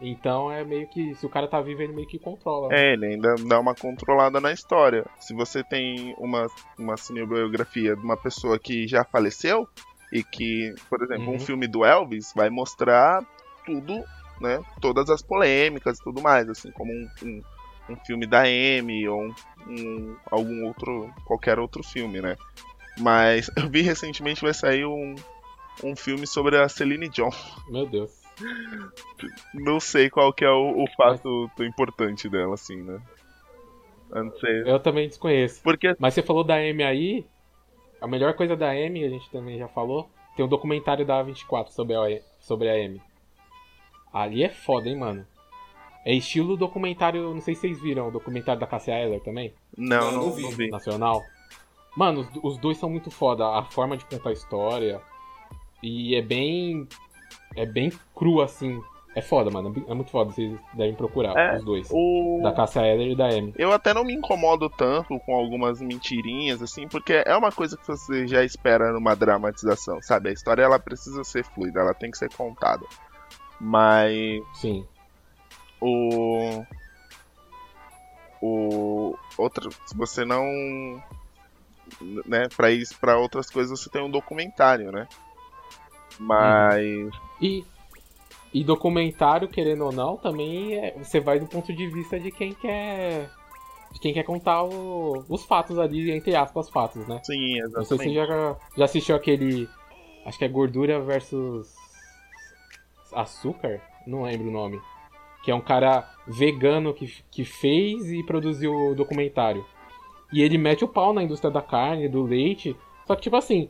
Então é meio que. Se o cara tá vivo, ele meio que controla. É, ele ainda dá uma controlada na história. Se você tem uma, uma cinebiografia de uma pessoa que já faleceu, e que, por exemplo, Uhum. um filme do Elvis vai mostrar tudo, né? Todas as polêmicas e tudo mais, assim, como um, um, um filme da Amy ou um, um- algum outro, qualquer outro filme, né? Mas eu vi recentemente vai sair um, um filme sobre a Celine Dion. Meu Deus. Não sei qual que é o, o fato tão importante dela, assim, né? Sei. Eu também desconheço. Porque Mas você falou da Amy aí. A melhor coisa da Amy, a gente também já falou. Tem um documentário da 24 sobre a, sobre a Amy. Ali é foda, hein, mano. É estilo documentário. Não sei se vocês viram o documentário da Cassia Eller também. Não, Não, não, vi. vi. Nacional. Mano, os, os dois são muito foda. A forma de contar a história. E é bem. É bem cru assim. É foda, mano. É muito foda. Vocês devem procurar É, os dois. O... Da Cassia Eller e da Amy. Eu até não me incomodo tanto com algumas mentirinhas, assim, porque é uma coisa que você já espera numa dramatização, sabe? A história ela precisa ser fluida, ela tem que ser contada. Mas Sim. O. O. Outra. Se você não. Né, pra isso, pra outras coisas você tem um documentário, né? Mas. E, e documentário, querendo ou não, também é- você vai do ponto de vista de quem quer. De quem quer contar o- os fatos ali, entre aspas, fatos, né? Sim, Não sei se você exatamente. já, já assistiu aquele. Acho que é gordura versus. açúcar? Não lembro o nome. Que é um cara vegano que, que fez e produziu o documentário. E ele mete o pau na indústria da carne, do leite. Só que, tipo assim,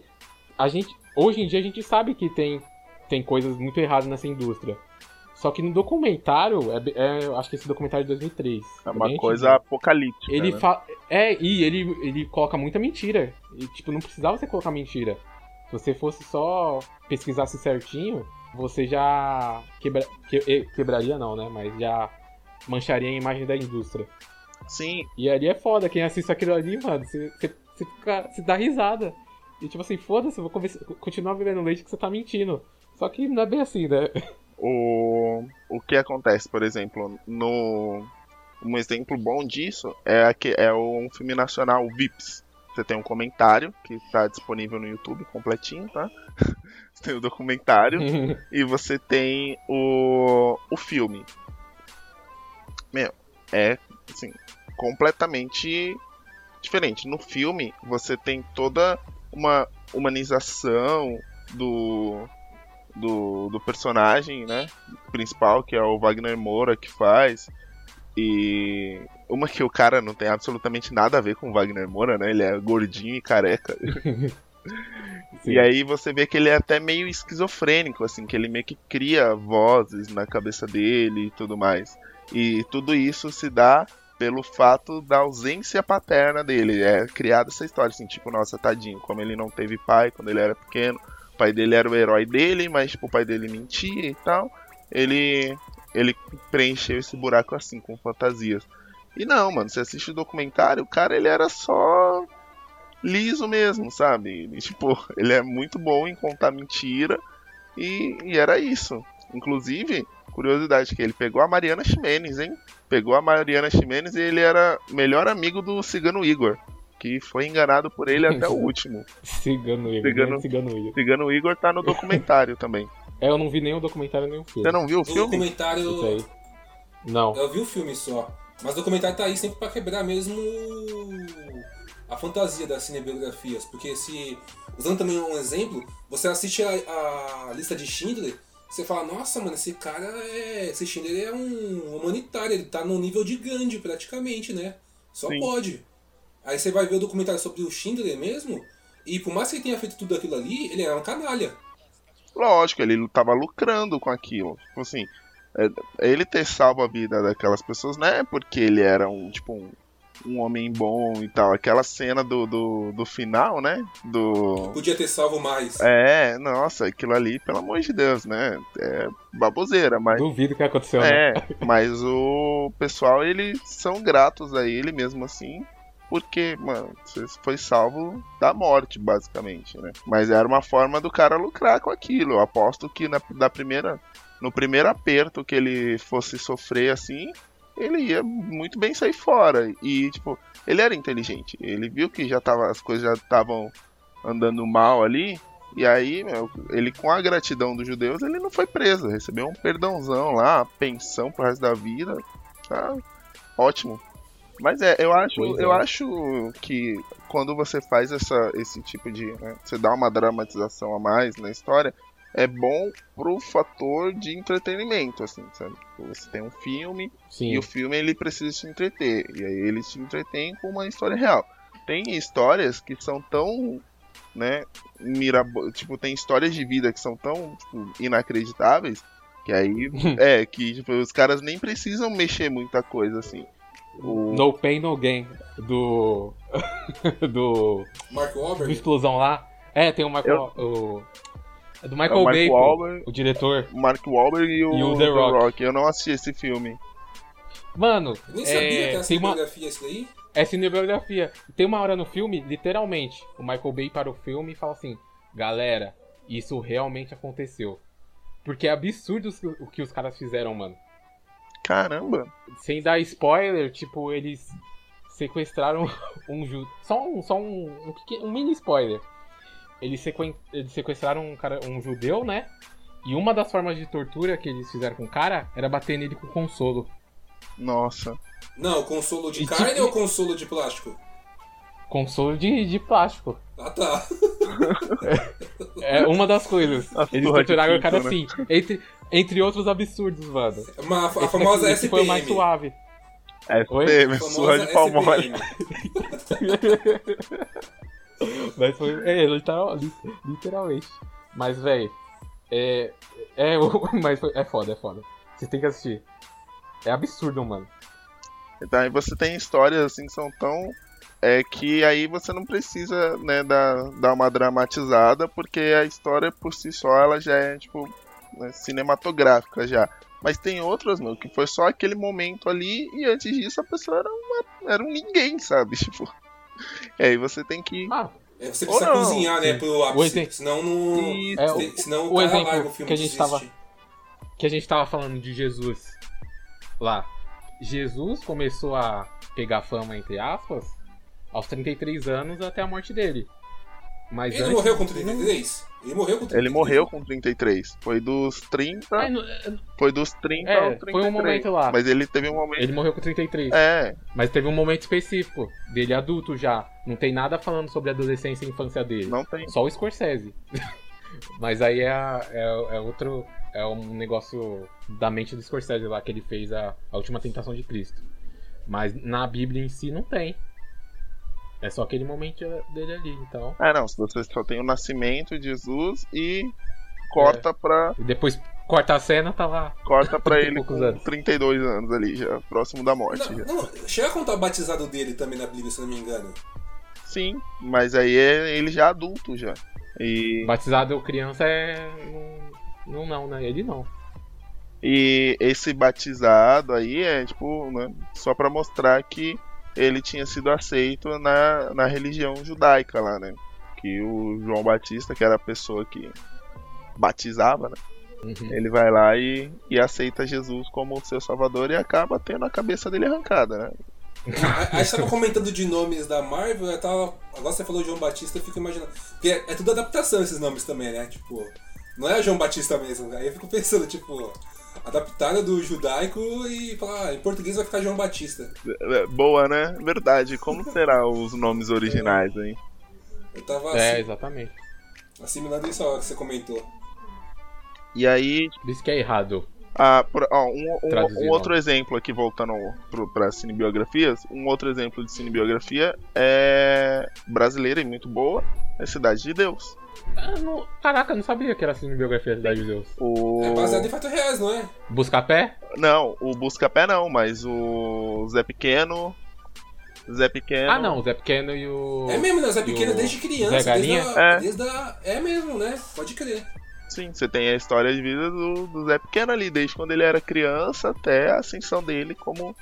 a gente. Hoje em dia a gente sabe que tem, tem coisas muito erradas nessa indústria. Só que no documentário, é, é, acho que esse documentário é de 2003. É uma bem coisa apocalíptica. Ele né? fa... É, e ele, ele coloca muita mentira. E, tipo, não precisava você colocar mentira. Se você fosse só pesquisasse certinho, você já quebra... que- quebraria não, né? Mas já mancharia a imagem da indústria. Sim, E ali é foda, quem assiste aquilo ali, mano, você, você, você, fica- você dá risada. E tipo assim, foda-se, eu vou continuar bebendo leite que você tá mentindo. Só que não é bem assim, né? O, o que acontece, por exemplo, no. Um exemplo bom disso é, aque- é um filme nacional, Vips. Você tem um comentário que está disponível no YouTube completinho, tá? Você tem o documentário e você tem o, o filme. Meu, é assim, completamente diferente. No filme, você tem toda uma humanização do, do, do personagem, né? Principal, que é o Wagner Moura que faz. E uma que o cara não tem absolutamente nada a ver com o Wagner Moura, né? Ele é gordinho e careca. E aí você vê que ele é até meio esquizofrênico, assim, que ele meio que cria vozes na cabeça dele e tudo mais. E tudo isso se dá pelo fato da ausência paterna dele. É criada essa história, assim, tipo, nossa, tadinho, como ele não teve pai quando ele era pequeno. O pai dele era o herói dele, mas tipo, o pai dele mentia e tal. Ele, ele preencheu esse buraco assim, com fantasias. E não, mano, você assiste o documentário, o cara ele era só liso mesmo, sabe? E, tipo, ele é muito bom em contar mentira e, e era isso. Inclusive, curiosidade que ele pegou a Mariana Ximenes, hein? Pegou a Mariana Ximenes e ele era melhor amigo do Cigano Igor, que foi enganado por ele até o último. Cigano Igor. Cigano- grande Cigano Igor. Cigano Igor tá no documentário também. É, eu não vi nem o documentário nem o filme. Você não viu o O filme? documentário. Isso aí. Não. Eu vi o filme só. Mas o documentário tá aí sempre pra quebrar mesmo a fantasia das cinebiografias. Porque se. Usando também um exemplo, você assiste a, a lista de Schindler, você fala, nossa, mano, esse cara é. Esse Schindler é um humanitário, ele tá no nível de Gandhi praticamente, né? Só Sim. pode. Aí você vai ver o documentário sobre o Schindler mesmo, e por mais que ele tenha feito tudo aquilo ali, ele era um canalha. Lógico, ele tava lucrando com aquilo. Tipo assim, é- ele ter salvo a vida daquelas pessoas não é porque ele era um, tipo, um, um homem bom e tal. Aquela cena do, do, do final, né? Do. Podia ter salvo mais. É, nossa, aquilo ali, pelo amor de Deus, né? É baboseira, mas. Duvido que aconteceu, né? É, mas o pessoal, eles são gratos a ele mesmo assim. Porque, mano, você foi salvo da morte, basicamente, né? Mas era uma forma do cara lucrar com aquilo. Eu aposto que na, da primeira, no primeiro aperto que ele fosse sofrer assim, ele ia muito bem sair fora. E, tipo, ele era inteligente. Ele viu que já tava, as coisas já estavam andando mal ali. E aí, meu, ele com a gratidão dos judeus, ele não foi preso. Recebeu um perdãozão lá, pensão pro resto da vida. Tá ótimo. Mas é, eu acho, Pois é. eu acho que quando você faz essa, esse tipo de. né, você dá uma dramatização a mais na história, é bom pro fator de entretenimento, assim, sabe? Tipo, Você tem um filme Sim. e o filme ele precisa te entreter. E aí ele te entretém com uma história real. Tem histórias que são tão. né? Mirabo... Tipo, tem histórias de vida que são tão tipo, inacreditáveis que aí. é, que tipo, os caras nem precisam mexer muita coisa assim. O... No Pain No Gain do. do. Mark do Wahlberg. Explosão lá. É, tem o Michael. O, é do Michael É o Bay, Wahlberg. o diretor. Mark Wahlberg e o, E o The Rock. Eu não assisti esse filme. Mano, Eu nem sabia que é, era tem uma, cinematografia esse daí. é cinebiografia. Tem uma hora no filme, literalmente, o Michael Bay para o filme e fala assim: Galera, isso realmente aconteceu. Porque é absurdo o que os caras fizeram, mano. Caramba. Sem dar spoiler, tipo, eles sequestraram um judeu. Só um, só um, um, pequeno- um mini spoiler. Eles, sequen- eles sequestraram um, cara, um judeu, né? E uma das formas de tortura que eles fizeram com o cara era bater nele com consolo. Nossa. Não, consolo de E carne tipo- ou consolo de plástico? Consolo de, de plástico. Ah tá. É uma das coisas. A Eles torturaram o cara pinto, assim. Entre, entre outros absurdos, mano. Uma, a Esse famosa daqui- esse foi o mais SPM. suave. Oi? SPM, surra de pau mole. SPM. Mas foi. É, literal- li- literalmente. Mas, velho. É. É, o- mas foi- é foda, é foda. Você tem que assistir. É absurdo, mano. Então aí você tem histórias assim que são tão. É que aí você não precisa, né, dar, dar uma dramatizada, porque a história por si só ela já é, tipo, né, cinematográfica já. Mas tem outras, meu, que foi só aquele momento ali e antes disso a pessoa era, uma, era um ninguém, sabe? Tipo. E aí você tem que. Ah, É, você precisa não. cozinhar, né, pro O ápice. exemplo- Senão não. É, se- senão o o exemplo o filme que a gente desiste. tava- que a gente tava falando de Jesus lá. Jesus começou a pegar fama, entre aspas, aos 33 anos até a morte dele. Mas Ele antes- morreu com 33? Ele morreu com 33? Ele morreu com 33. Foi dos 30. Ai, não- Foi dos 30 É, aos foi um 33. momento lá. Mas ele teve um momento. Ele morreu com 33. É, Mas teve um momento específico dele adulto já. Não tem nada falando sobre a adolescência e infância dele. não tem. Só o Scorsese. Mas aí é, é, é outro. É um negócio da mente do Scorsese lá que ele fez a, a última tentação de Cristo. Mas na Bíblia em si não tem. É só aquele momento dele ali, então. É, não, se você só tem o nascimento de Jesus e corta pra, E depois corta a cena, tá lá. corta pra 30 ele com anos. 32 anos ali, já próximo da morte. Não, já. não, chega a contar o batizado dele também na Bíblia, se eu não me engano. Sim, mas aí é ele já adulto já. E, Batizado criança é. Não, não, não, né? Ele não. e esse batizado aí é tipo, né, só pra mostrar que ele tinha sido aceito na, na religião judaica lá, né? Que o João Batista, que era a pessoa que batizava, né? Uhum. Ele vai lá e, e aceita Jesus como seu salvador e acaba tendo a cabeça dele arrancada, né? A, a gente tava comentando de nomes da Marvel, eu tava. Agora você falou João Batista, eu fico imaginando. Porque é, é tudo adaptação esses nomes também, né? Tipo, não é João Batista mesmo. Aí eu fico pensando, tipo, adaptaram do judaico e falar, ah, em português vai ficar João Batista. É, Boa, né? Verdade. Como será os nomes originais, hein? Eu tava É, assim, exatamente. assimilando isso que você comentou. E aí, isso que é errado. ah, por- ó, um, um- um outro exemplo aqui, voltando para cinebiografias, um outro exemplo de cinebiografia é brasileira e muito boa, é Cidade de Deus. Ah, não- Caraca, eu não sabia que era cinebiografia da Cidade de Deus. O... É baseado em fatos reais, não é? Buscapé? Não, o Buscapé não, mas o Zé Pequeno. Zé Pequeno. Ah, não, o Zé Pequeno e o. É mesmo, né? Zé e Pequeno o desde criança. Zé Galinha? Desde a, É. desde a- é mesmo, né? Pode crer. Sim, você tem a história de vida do, do Zé Pequeno ali, desde quando ele era criança até a ascensão dele como.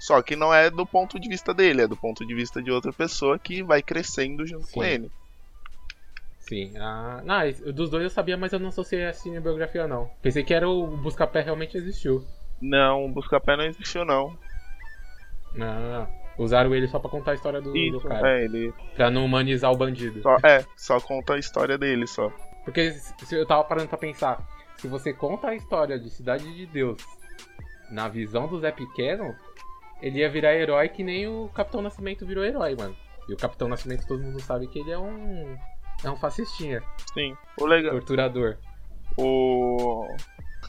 Só que não é do ponto de vista dele, é do ponto de vista de outra pessoa que vai crescendo junto com Sim. ele. Sim. Ah, não, dos dois eu sabia, mas eu não associei a cinebiografia, não. Pensei que era o Buscapé realmente existiu. Não, o Buscapé não existiu, não. Não, usaram ele só pra contar a história do, do Isso, cara. é, ele Pra não humanizar o bandido. só, é, só conta a história dele só. Porque se eu tava parando pra pensar, se você conta a história de Cidade de Deus na visão do Zé Pequeno, ele ia virar herói que nem o Capitão Nascimento virou herói, mano. E o Capitão Nascimento todo mundo sabe que ele é um. É um fascistinha. Sim. O legal. Torturador. O.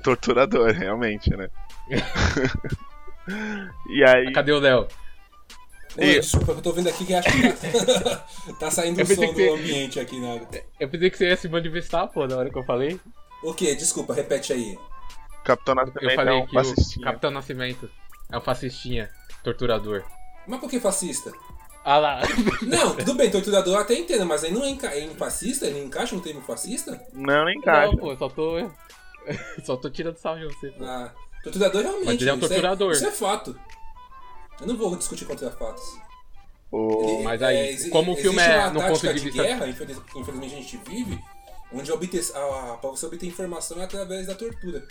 Torturador, realmente, né? e aí. Cadê o Léo? Oi, desculpa, eu tô vendo aqui que acho que tá, saindo o som do ambiente aqui na. Eu pensei que você ia se manifestar, pô, na hora que eu falei. O quê? Desculpa, repete aí. Capitão Nascimento eu falei é um que fascistinha. o Capitão Nascimento é um fascistinha, torturador. Mas por que fascista? Ah lá. Não, tudo bem, torturador eu até entendo, mas aí não é, enca... é em fascista? Ele encaixa no termo fascista? Não, nem encaixa. Não, pô, eu só tô. só tô tirando sal de você. Pô. Ah, torturador realmente. Mas ele é um isso torturador. Isso é fato. Eu não vou discutir contra fatos. O... Ele- Mas aí, é, como o filme é no ponto de de vista- guerra, infelizmente a gente vive, onde obter, a, pra você obter informação é através da tortura.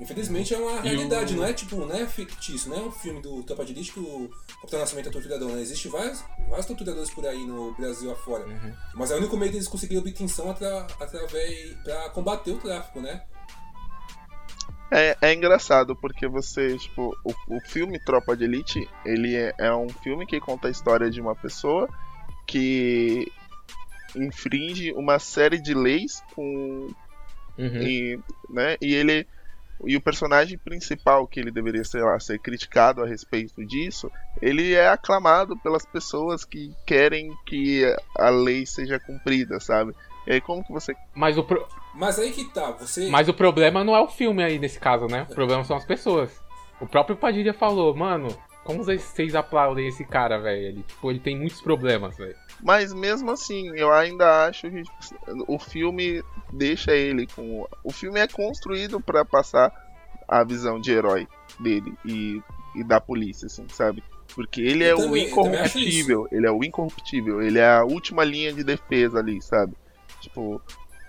Infelizmente é uma realidade, não é tipo, não é fictício, não é um filme do Tropa de Elite que o Capitão Nascimento é torturador, né? Existe vários, vários torturadores por aí no Brasil afora. Uhum. Mas é o único meio deles conseguirem obtenção atra, através pra combater o tráfico, né? É, é engraçado porque você, tipo, o, o filme Tropa de Elite, ele é, é um filme que conta a história de uma pessoa que infringe uma série de leis com Uhum. e, né, e ele e o personagem principal que ele deveria sei lá, ser criticado a respeito disso, ele é aclamado pelas pessoas que querem que a lei seja cumprida, sabe? E aí como que você Mas, o pro- Mas aí que tá, você. Mas o problema não é o filme aí nesse caso, né? O problema são as pessoas. O próprio Padilha falou, mano, como vocês- aplaudem esse cara, velho? Ele, tipo, ele tem muitos problemas, velho. Mas mesmo assim, eu ainda acho que tipo, o filme deixa ele com. O filme é construído pra passar a visão de herói dele e, e da polícia, assim, sabe? Porque ele é Eu o também- acho incorruptível, ele é o incorruptível, ele é a última linha de defesa ali, sabe? Tipo,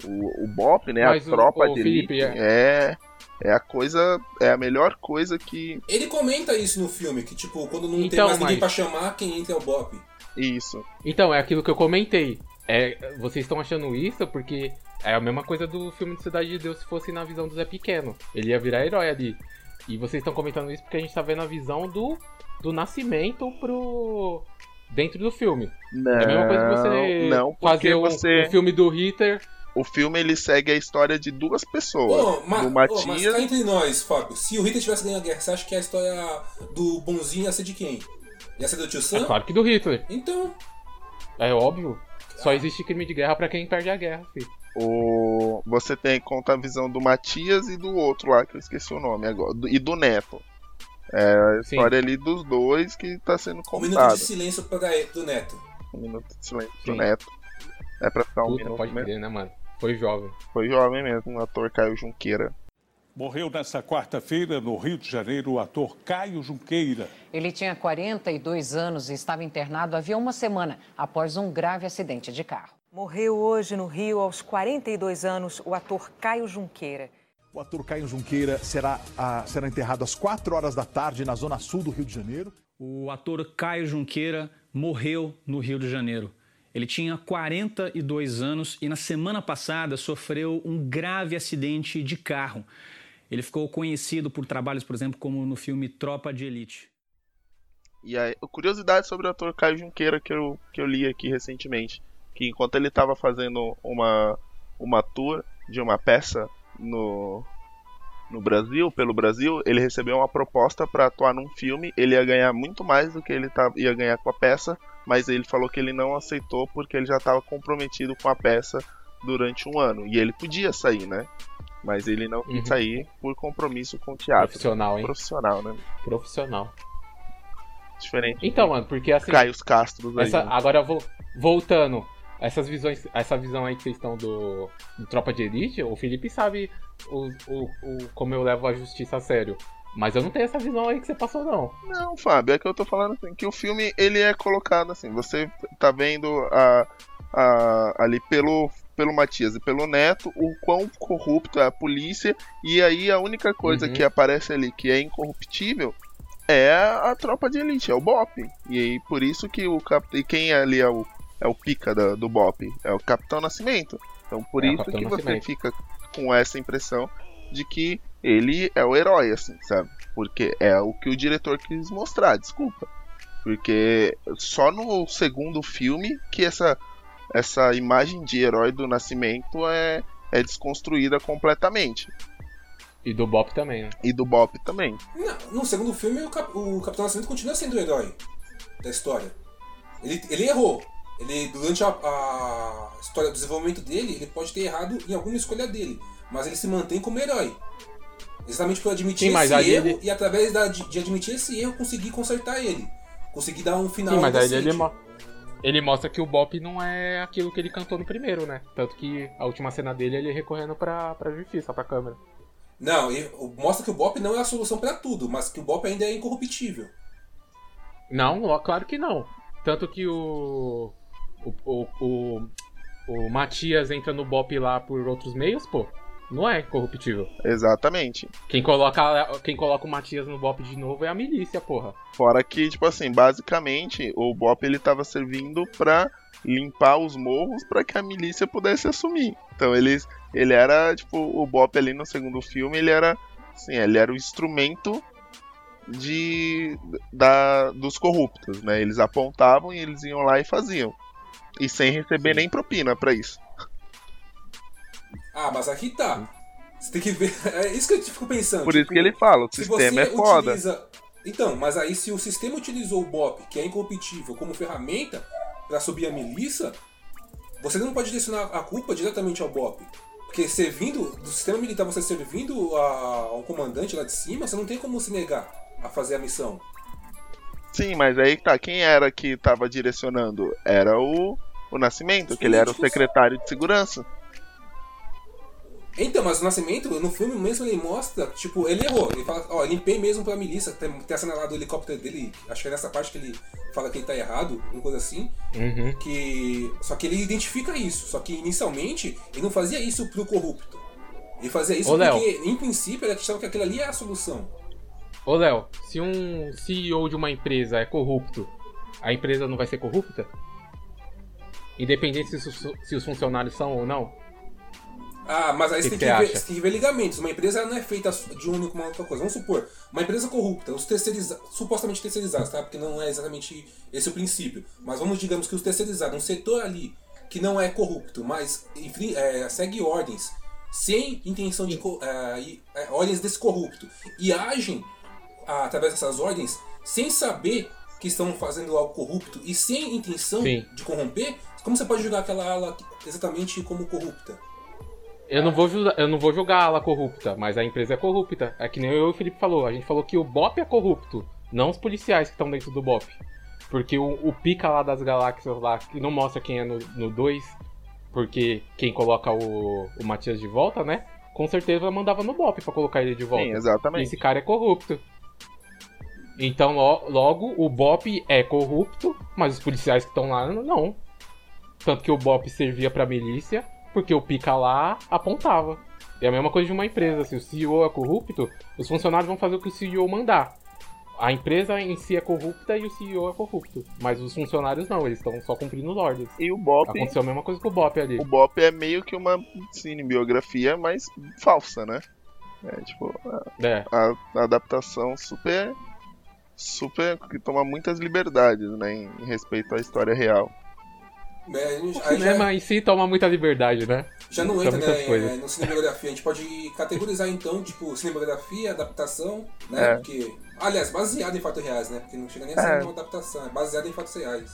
o, o BOP, né? Mas a o- tropa o de Felipe, elite é. É a coisa. É a melhor coisa que. Ele comenta isso no filme, que tipo, quando não tem Então, mais ninguém mas- pra chamar, quem entra é o Bop. Isso. Então, é aquilo que eu comentei. É, vocês estão achando isso porque é a mesma coisa do filme de Cidade de Deus se fosse na visão do Zé Pequeno. Ele ia virar herói ali. E vocês estão comentando isso porque a gente tá vendo a visão do, do nascimento pro. dentro do filme. Não, É a mesma coisa que você não, porque fazer um, você. um filme do Hitler. O filme ele segue a história de duas pessoas. Ô, ma- do mas Matias. cá entre nós, Fábio, se o Hitler tivesse ganho a guerra, você acha que a história do bonzinho ia ser de quem? Ia ser do tio É Sam? claro que do Hitler. Então, É óbvio. Só existe crime de guerra pra quem perde a guerra, filho. O... Você tem conta a visão do Matias e do outro lá, que eu esqueci o nome agora. do- E do Neto. É a Sim. história ali dos dois que tá sendo um minuto contada. de silêncio pra, do Neto. Um minuto de silêncio Sim. do Neto. É pra ficar um Puta, minuto pode mesmo. crer, né, mano? Foi jovem. Foi jovem mesmo, o ator Caio Junqueira. Morreu nesta quarta-feira, no Rio de Janeiro, o ator Caio Junqueira. Ele tinha 42 anos e estava internado havia uma semana após um grave acidente de carro. Morreu hoje no Rio, aos 42 anos, o ator Caio Junqueira. O ator Caio Junqueira será, ah, será enterrado às 4 horas da tarde na zona sul do Rio de Janeiro. O ator Caio Junqueira morreu no Rio de Janeiro. Ele tinha 42 anos e na semana passada sofreu um grave acidente de carro. Ele ficou conhecido por trabalhos, por exemplo, como no filme Tropa de Elite. E aí, curiosidade sobre o ator Caio Junqueira que eu, que eu li aqui recentemente. Que enquanto ele estava fazendo uma, uma tour de uma peça no, no Brasil, pelo Brasil, ele recebeu uma proposta para atuar num filme. Ele ia ganhar muito mais do que ele ia ganhar com a peça, mas ele falou que ele não aceitou porque ele já estava comprometido com a peça durante um ano. E ele podia sair, né? Mas ele não quis Uhum. sair por compromisso com o teatro. Profissional, hein? Profissional, né? Profissional. Diferente. Então, mano, porque assim. Caios Castros aí. Essa, né? agora vo- voltando, essas visões, essa visão aí que vocês estão do, do Tropa de Elite, o Felipe sabe o, o, o- como eu levo a justiça a sério. Mas eu não tenho essa visão aí que você passou, não. Não, Fábio, é que eu tô falando assim, que o filme ele é colocado assim, você tá vendo a, a- ali pelo, pelo Matias e pelo Neto o quão corrupto é a polícia, e aí a única coisa Uhum. que aparece ali que é incorruptível é a, tropa de elite, é o BOP. E aí por isso que o cap... e quem ali é o, é o pica da- do BOP? É o Capitão Nascimento. Então por É isso que você Nascimento. fica com essa impressão de que ele é o herói, assim, sabe? Porque é o que o diretor quis mostrar, desculpa. Porque só no segundo filme que essa, essa imagem de herói do nascimento é, é desconstruída completamente. E do Bop também, né? E do Bop também. Não, no segundo filme, o, Cap- o Capitão Nascimento continua sendo o herói da história. Ele, ele errou. Ele, durante a, a história do desenvolvimento dele, ele pode ter errado em alguma escolha dele. Mas ele se mantém como herói. Exatamente por admitir Sim, esse erro ele- e através da- de, de admitir esse erro conseguir consertar ele. Conseguir dar um final Sim, mas aí ele, mo- ele mostra que o Bop não é aquilo que ele cantou no primeiro, né? Tanto que a última cena dele é ele recorrendo pra, pra justiça, pra câmera. Não, mostra que o Bop não é a solução pra tudo, mas que o Bop ainda é incorruptível. Não, claro que não. Tanto que o. O, o, o, o Matias entra no Bop lá por outros meios, pô. Não é corruptível. Exatamente. Quem coloca, quem coloca o Matias no Bop de novo é a milícia, porra. Fora que, tipo assim, basicamente, o Bop ele tava servindo pra limpar os morros pra que a milícia pudesse assumir. Então eles, ele era, tipo, o Bop ali no segundo filme, ele era, assim, ele era o instrumento de da dos corruptos, né? Eles apontavam e eles iam lá e faziam. E sem receber nem propina pra isso. Ah, mas aqui tá. Você tem que ver. É isso que eu fico pensando. Por isso que ele fala, o sistema é foda. utiliza- Então, mas aí se o sistema utilizou o BOP, que é incorruptível, como ferramenta pra subir a milícia, você não pode direcionar a culpa diretamente ao BOP. Porque servindo do sistema militar, você servindo a, a um comandante lá de cima, você não tem como se negar a fazer a missão. Sim, mas aí tá, quem era que tava direcionando? Era o, o Nascimento, que ele era o políticos. secretário de segurança. Então, mas o Nascimento, no filme mesmo, ele mostra, tipo, ele errou. Ele fala, ó, limpei mesmo pra milícia. Tem, tem a cena lá do helicóptero dele, acho que é nessa parte que ele fala que ele tá errado, uma coisa assim. Uhum. Que. Só que ele identifica isso. Só que inicialmente ele não fazia isso pro corrupto. Ele fazia isso Ô, Léo. porque, em princípio, ele achava que aquilo ali é a solução. Ô, Léo, se um CEO de uma empresa é corrupto, a empresa não vai ser corrupta? Independente se os funcionários são ou não? Ah, mas aí Que você, tem que que você ver, você tem que ver ligamentos. Uma empresa não é feita de único uma outra coisa. Vamos supor, uma empresa corrupta, os terceirizados, supostamente terceirizados, tá? Porque não é exatamente esse o princípio. Mas vamos, digamos que os terceirizados, um setor ali que não é corrupto, mas enfim, é, segue ordens sem intenção de. é, é, ordens desse corrupto e agem ah, através dessas ordens sem saber que estão fazendo algo corrupto e sem intenção Sim. de corromper, como você pode julgar aquela ala exatamente como corrupta? Eu não, vou julgar, eu não vou julgar a ala corrupta, mas a empresa é corrupta. É que nem eu e o Felipe falou. A gente falou que o BOP é corrupto, não os policiais que estão dentro do BOP. Porque o, o pica lá das galáxias lá, que não mostra quem é no 2, porque quem coloca o, o Matias de volta, né? Com certeza mandava no BOP pra colocar ele de volta. Sim, exatamente. E esse cara é corrupto. Então, lo- logo, o BOP é corrupto, mas os policiais que estão lá, não. Tanto que o BOP servia pra milícia, porque o pica lá apontava. É a mesma coisa de uma empresa. Se o CEO é corrupto, os funcionários vão fazer o que o CEO mandar. A empresa em si é corrupta e o CEO é corrupto. Mas os funcionários não, eles estão só cumprindo ordens. E o BOP. Aconteceu a mesma coisa com o BOP ali. O BOP é meio que uma cinebiografia, mas falsa, né? É tipo, a, É. a- a adaptação super. Super. que toma muitas liberdades, né? Em, em respeito à história real. É, O aí já, cinema em si toma muita liberdade, né? já não entra né, coisas. é, no cinematografia. A gente pode categorizar então, tipo, cinematografia, adaptação, né? É. Porque. Aliás, baseado em fatos reais, né? Porque não chega nem a É. ser uma adaptação, é baseado em fatos reais.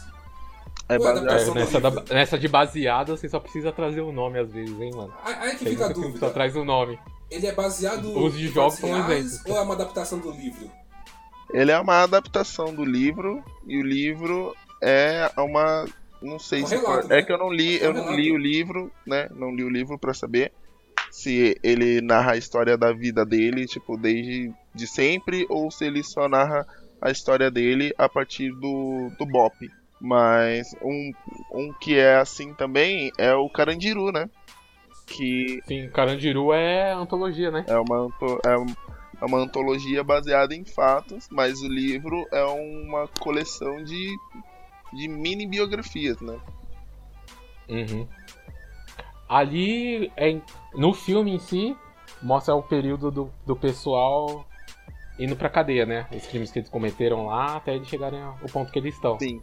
É baseado- É, nessa, da- nessa de baseada, você só precisa trazer o nome às vezes, hein, mano. Aí, que Tem fica a dúvida. Só traz o nome. Ele é baseado Os de em jogos são reais exemplos. ou é uma adaptação do livro? Ele é uma adaptação do livro, e o livro é uma. Não sei Um se. relato, for- né? É que eu não li, É eu não li o livro, né? Não li o livro pra saber se ele narra a história da vida dele, tipo, desde de sempre, ou se ele só narra a história dele a partir do, do Bop. Mas um, um que é assim também é o Carandiru, né? Que Sim, Carandiru é antologia, né? é uma, anto- é é uma antologia baseada em fatos, mas o livro é uma coleção de, de mini biografias, né? Uhum. Ali, é, em- no filme em si, mostra o período do, do pessoal indo pra cadeia, né? Os crimes que eles cometeram lá até eles chegarem ao ponto que eles estão. Sim.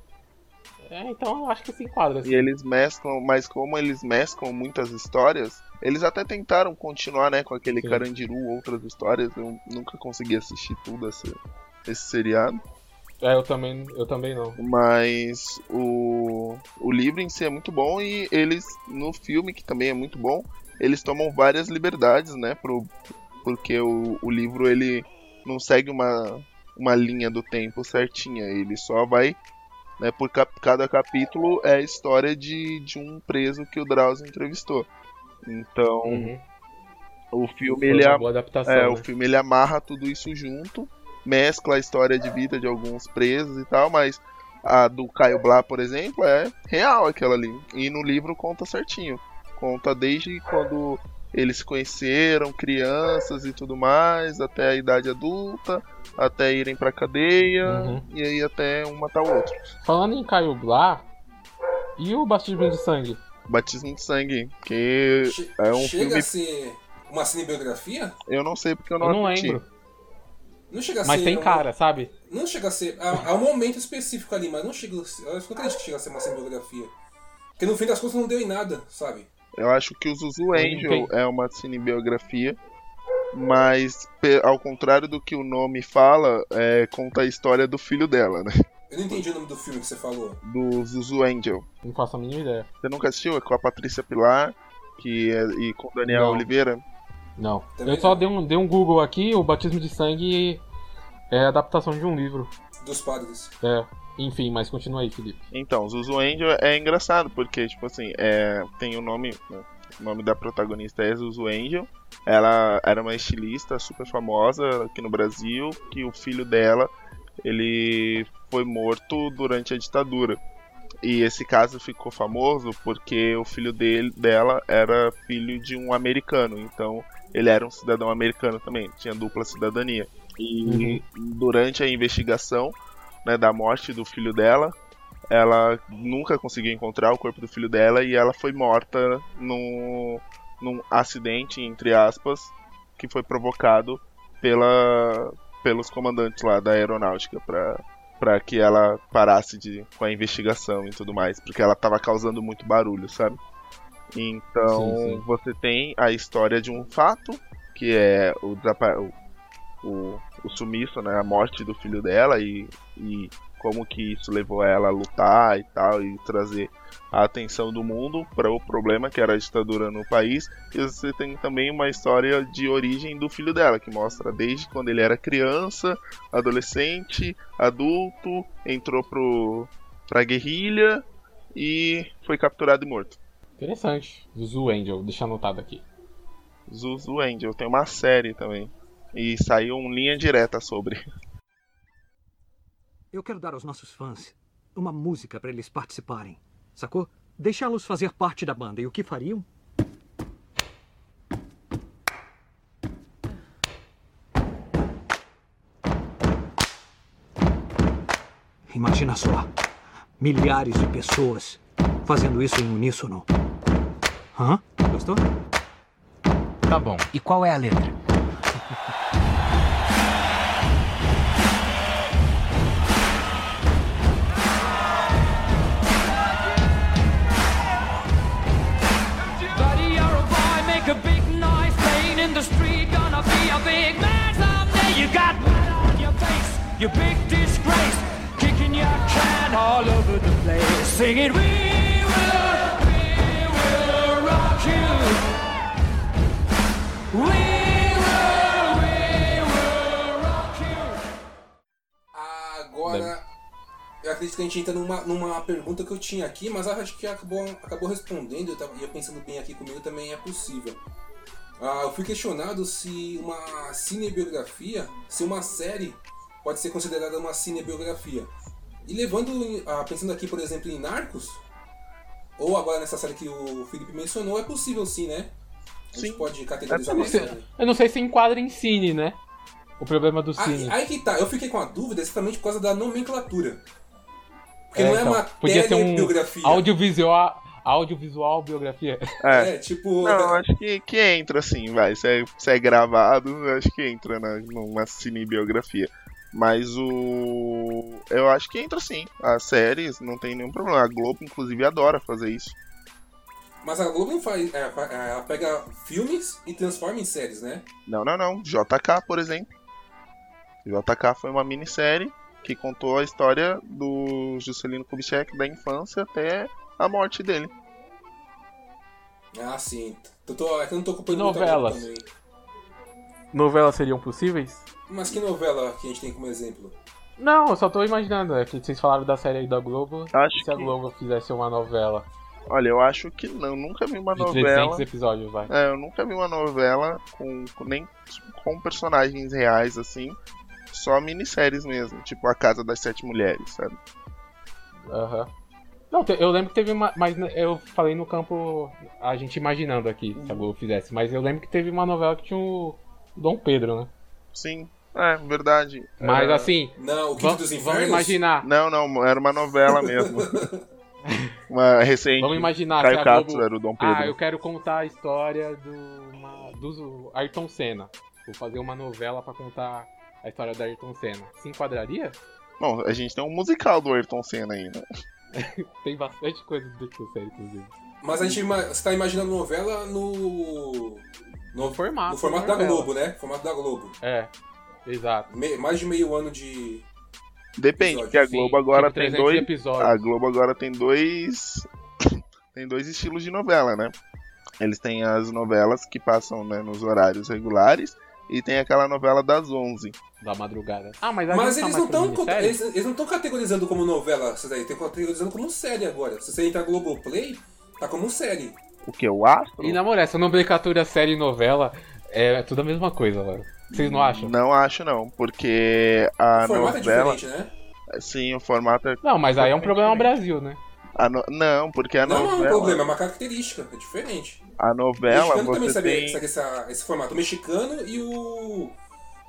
É, então eu acho que se enquadra. Assim. E eles mesclam, mas como eles mesclam muitas histórias, eles até tentaram continuar, né, com aquele Sim. Carandiru, outras histórias. Eu nunca consegui assistir tudo esse, esse seriado. É, eu também, eu também não. Mas o, o livro em si é muito bom e eles, no filme, que também é muito bom, eles tomam várias liberdades, né? Pro, porque o, o livro ele não segue uma, uma linha do tempo certinha, ele só vai. Né, por cap- cada capítulo é a história de, de um preso que o Drauzio entrevistou. Então, Uhum. o filme Foi ele é, né? o filme ele amarra tudo isso junto, mescla a história de vida de alguns presos e tal, mas a do Caio Blá, por exemplo, é real aquela ali. E no livro conta certinho. Conta desde quando eles se conheceram, crianças e tudo mais, até a idade adulta, até irem pra cadeia, Uhum. e aí até um matar o outro. Falando em Caio Blá, e o Batismo de Sangue? Batismo de Sangue, que é um Chega filme. a ser uma cinebiografia? Eu não sei porque eu não, Eu não assisti. lembro. Não chega a Mas ser. tem uma- cara, sabe? Não chega a ser. Há, há um momento específico ali, mas não chega. a ser- Eu não acredito que chega a ser uma cinebiografia. Porque no fim das contas não deu em nada, sabe? Eu acho que o Zuzu Angel é uma cinebiografia, mas ao contrário do que o nome fala, é, conta a história do filho dela, né? Eu não entendi o nome do filme que você falou. Do Zuzu Angel. Não faço a mínima ideia. Você nunca assistiu? É com a Patrícia Pilar que é, e com o Daniel Não. Oliveira? Não. Também eu só dei um, dei um Google aqui, o Batismo de Sangue é a adaptação de um livro. Dos padres. É. Enfim, mas continua aí, Felipe. Então, Zuzu Angel é engraçado, porque, tipo assim, é, tem o nome. né, O nome da protagonista é Zuzu Angel. Ela era uma estilista super famosa aqui no Brasil, que o filho dela ele foi morto durante a ditadura. E esse caso ficou famoso porque o filho dele, dela era filho de um americano, então ele era um cidadão americano também, tinha dupla cidadania. E durante a investigação né, da morte do filho dela, ela nunca conseguiu encontrar o corpo do filho dela e ela foi morta num, num acidente, entre aspas, que foi provocado pela, pelos comandantes lá da aeronáutica para para que ela parasse de, com a investigação e tudo mais, porque ela estava causando muito barulho, sabe? Então Sim, sim. você tem a história de um fato, que é o, o, o, o sumiço, né, a morte do filho dela e, e como que isso levou ela a lutar e tal e trazer a atenção do mundo para o problema que era a ditadura no país. E você tem também uma história de origem do filho dela, que mostra desde quando ele era criança, adolescente, adulto, entrou pro pra guerrilha e foi capturado e morto. Interessante. Zuzu Angel, deixa anotado aqui. Zuzu Angel tem uma série também. E saiu um linha direta sobre. Eu quero dar aos nossos fãs uma música para eles participarem, sacou? Deixá-los fazer parte da banda. E o que fariam? Imagina só, milhares de pessoas fazendo isso em uníssono. Hã? Gostou? Tá bom. E qual é a letra? You big disgrace. Kicking your can all over the place. Singing, acredito que a gente entra numa, numa pergunta que eu tinha aqui, mas eu acho que acabou, acabou respondendo, eu tava, eu pensando bem aqui comigo também é possível. Ah, eu fui questionado se uma cinebiografia, se uma série pode ser considerada uma cinebiografia. E levando, ah, pensando aqui, por exemplo, em Narcos, ou agora nessa série que o Felipe mencionou, é possível sim, né? A gente pode categorizar Eu uma sei, série. eu não sei se enquadra em cine, né? O problema do cine. Aí, aí que tá, eu fiquei com a dúvida exatamente por causa da nomenclatura. Porque É, não é então, uma podia ser um telebiografia. audiovisual, Audiovisual, biografia. É, tipo. Não, acho que, que entra assim, vai. Se é, se é gravado, acho que entra na, numa cinebiografia. Mas o. Eu acho que entra sim. As séries não tem nenhum problema. A Globo, inclusive, adora fazer isso. Mas a Globo não faz. é, é, ela pega filmes e transforma em séries, né? Não, não, não. JK, por exemplo. JK foi uma minissérie que contou a história do Juscelino Kubitschek da infância até a morte dele. Ah, sim. Eu, tô, é eu não tô acompanhando a Novelas. Também. Novelas seriam possíveis? Mas que novela que a gente tem como exemplo? Não, eu só tô imaginando. É que vocês falaram da série aí da Globo. Acho se a que- Globo fizesse uma novela Olha, eu acho que não. Nunca vi uma de novela. 300 episódios, vai. É, eu nunca vi uma novela com, com- nem com personagens reais assim, só minisséries mesmo, tipo A Casa das Sete Mulheres, sabe? Aham. Não, te- eu lembro que teve uma. Mas eu falei no campo. A gente imaginando aqui se a Globo fizesse. Mas eu lembro que teve uma novela que tinha o Dom Pedro, né? Sim, é verdade. Mas Era- assim. Não, o Quinto dos vamos imaginar. Não, não, era uma novela mesmo. uma recente. Vamos imaginar Caio Castro Globo... era o Dom Pedro. Ah, eu quero contar a história do, uma, do Ayrton Senna. Vou fazer uma novela pra contar a história do Ayrton Senna. Se enquadraria? Bom, a gente tem um musical do Ayrton Senna aí, né? Tem bastante coisa do Ayrton Senna, inclusive. Mas a gente ima- você tá imaginando novela no. No formato. No formato da. Globo, né? Formato da Globo. É, exato. Me- mais de meio ano de. Depende, Episódio. porque a Sim, Globo agora tipo tem 300 dois. episódios. A Globo agora tem dois. tem dois estilos de novela, né? Eles têm as novelas que passam né, nos horários regulares e tem aquela novela das 11. Da madrugada. Ah, mas, Mas gente eles tá não minissérie? eles, eles não estão categorizando como novela, isso daí, estão categorizando como série agora. Se você entrar no Globoplay, tá como série. O que? O Astro? E na moral, essa nomenclatura série e novela é tudo a mesma coisa, velho. Vocês não acham? Não acho não, porque a o formato novela. é diferente, né? Sim, o formato é. Não, mas aí é um problema no. Brasil, né? A no- Não, porque a Não, não é um novela. problema, é uma característica, é diferente. A O novela mexicano também você sabe, tem. sabe essa- esse formato. O mexicano e o.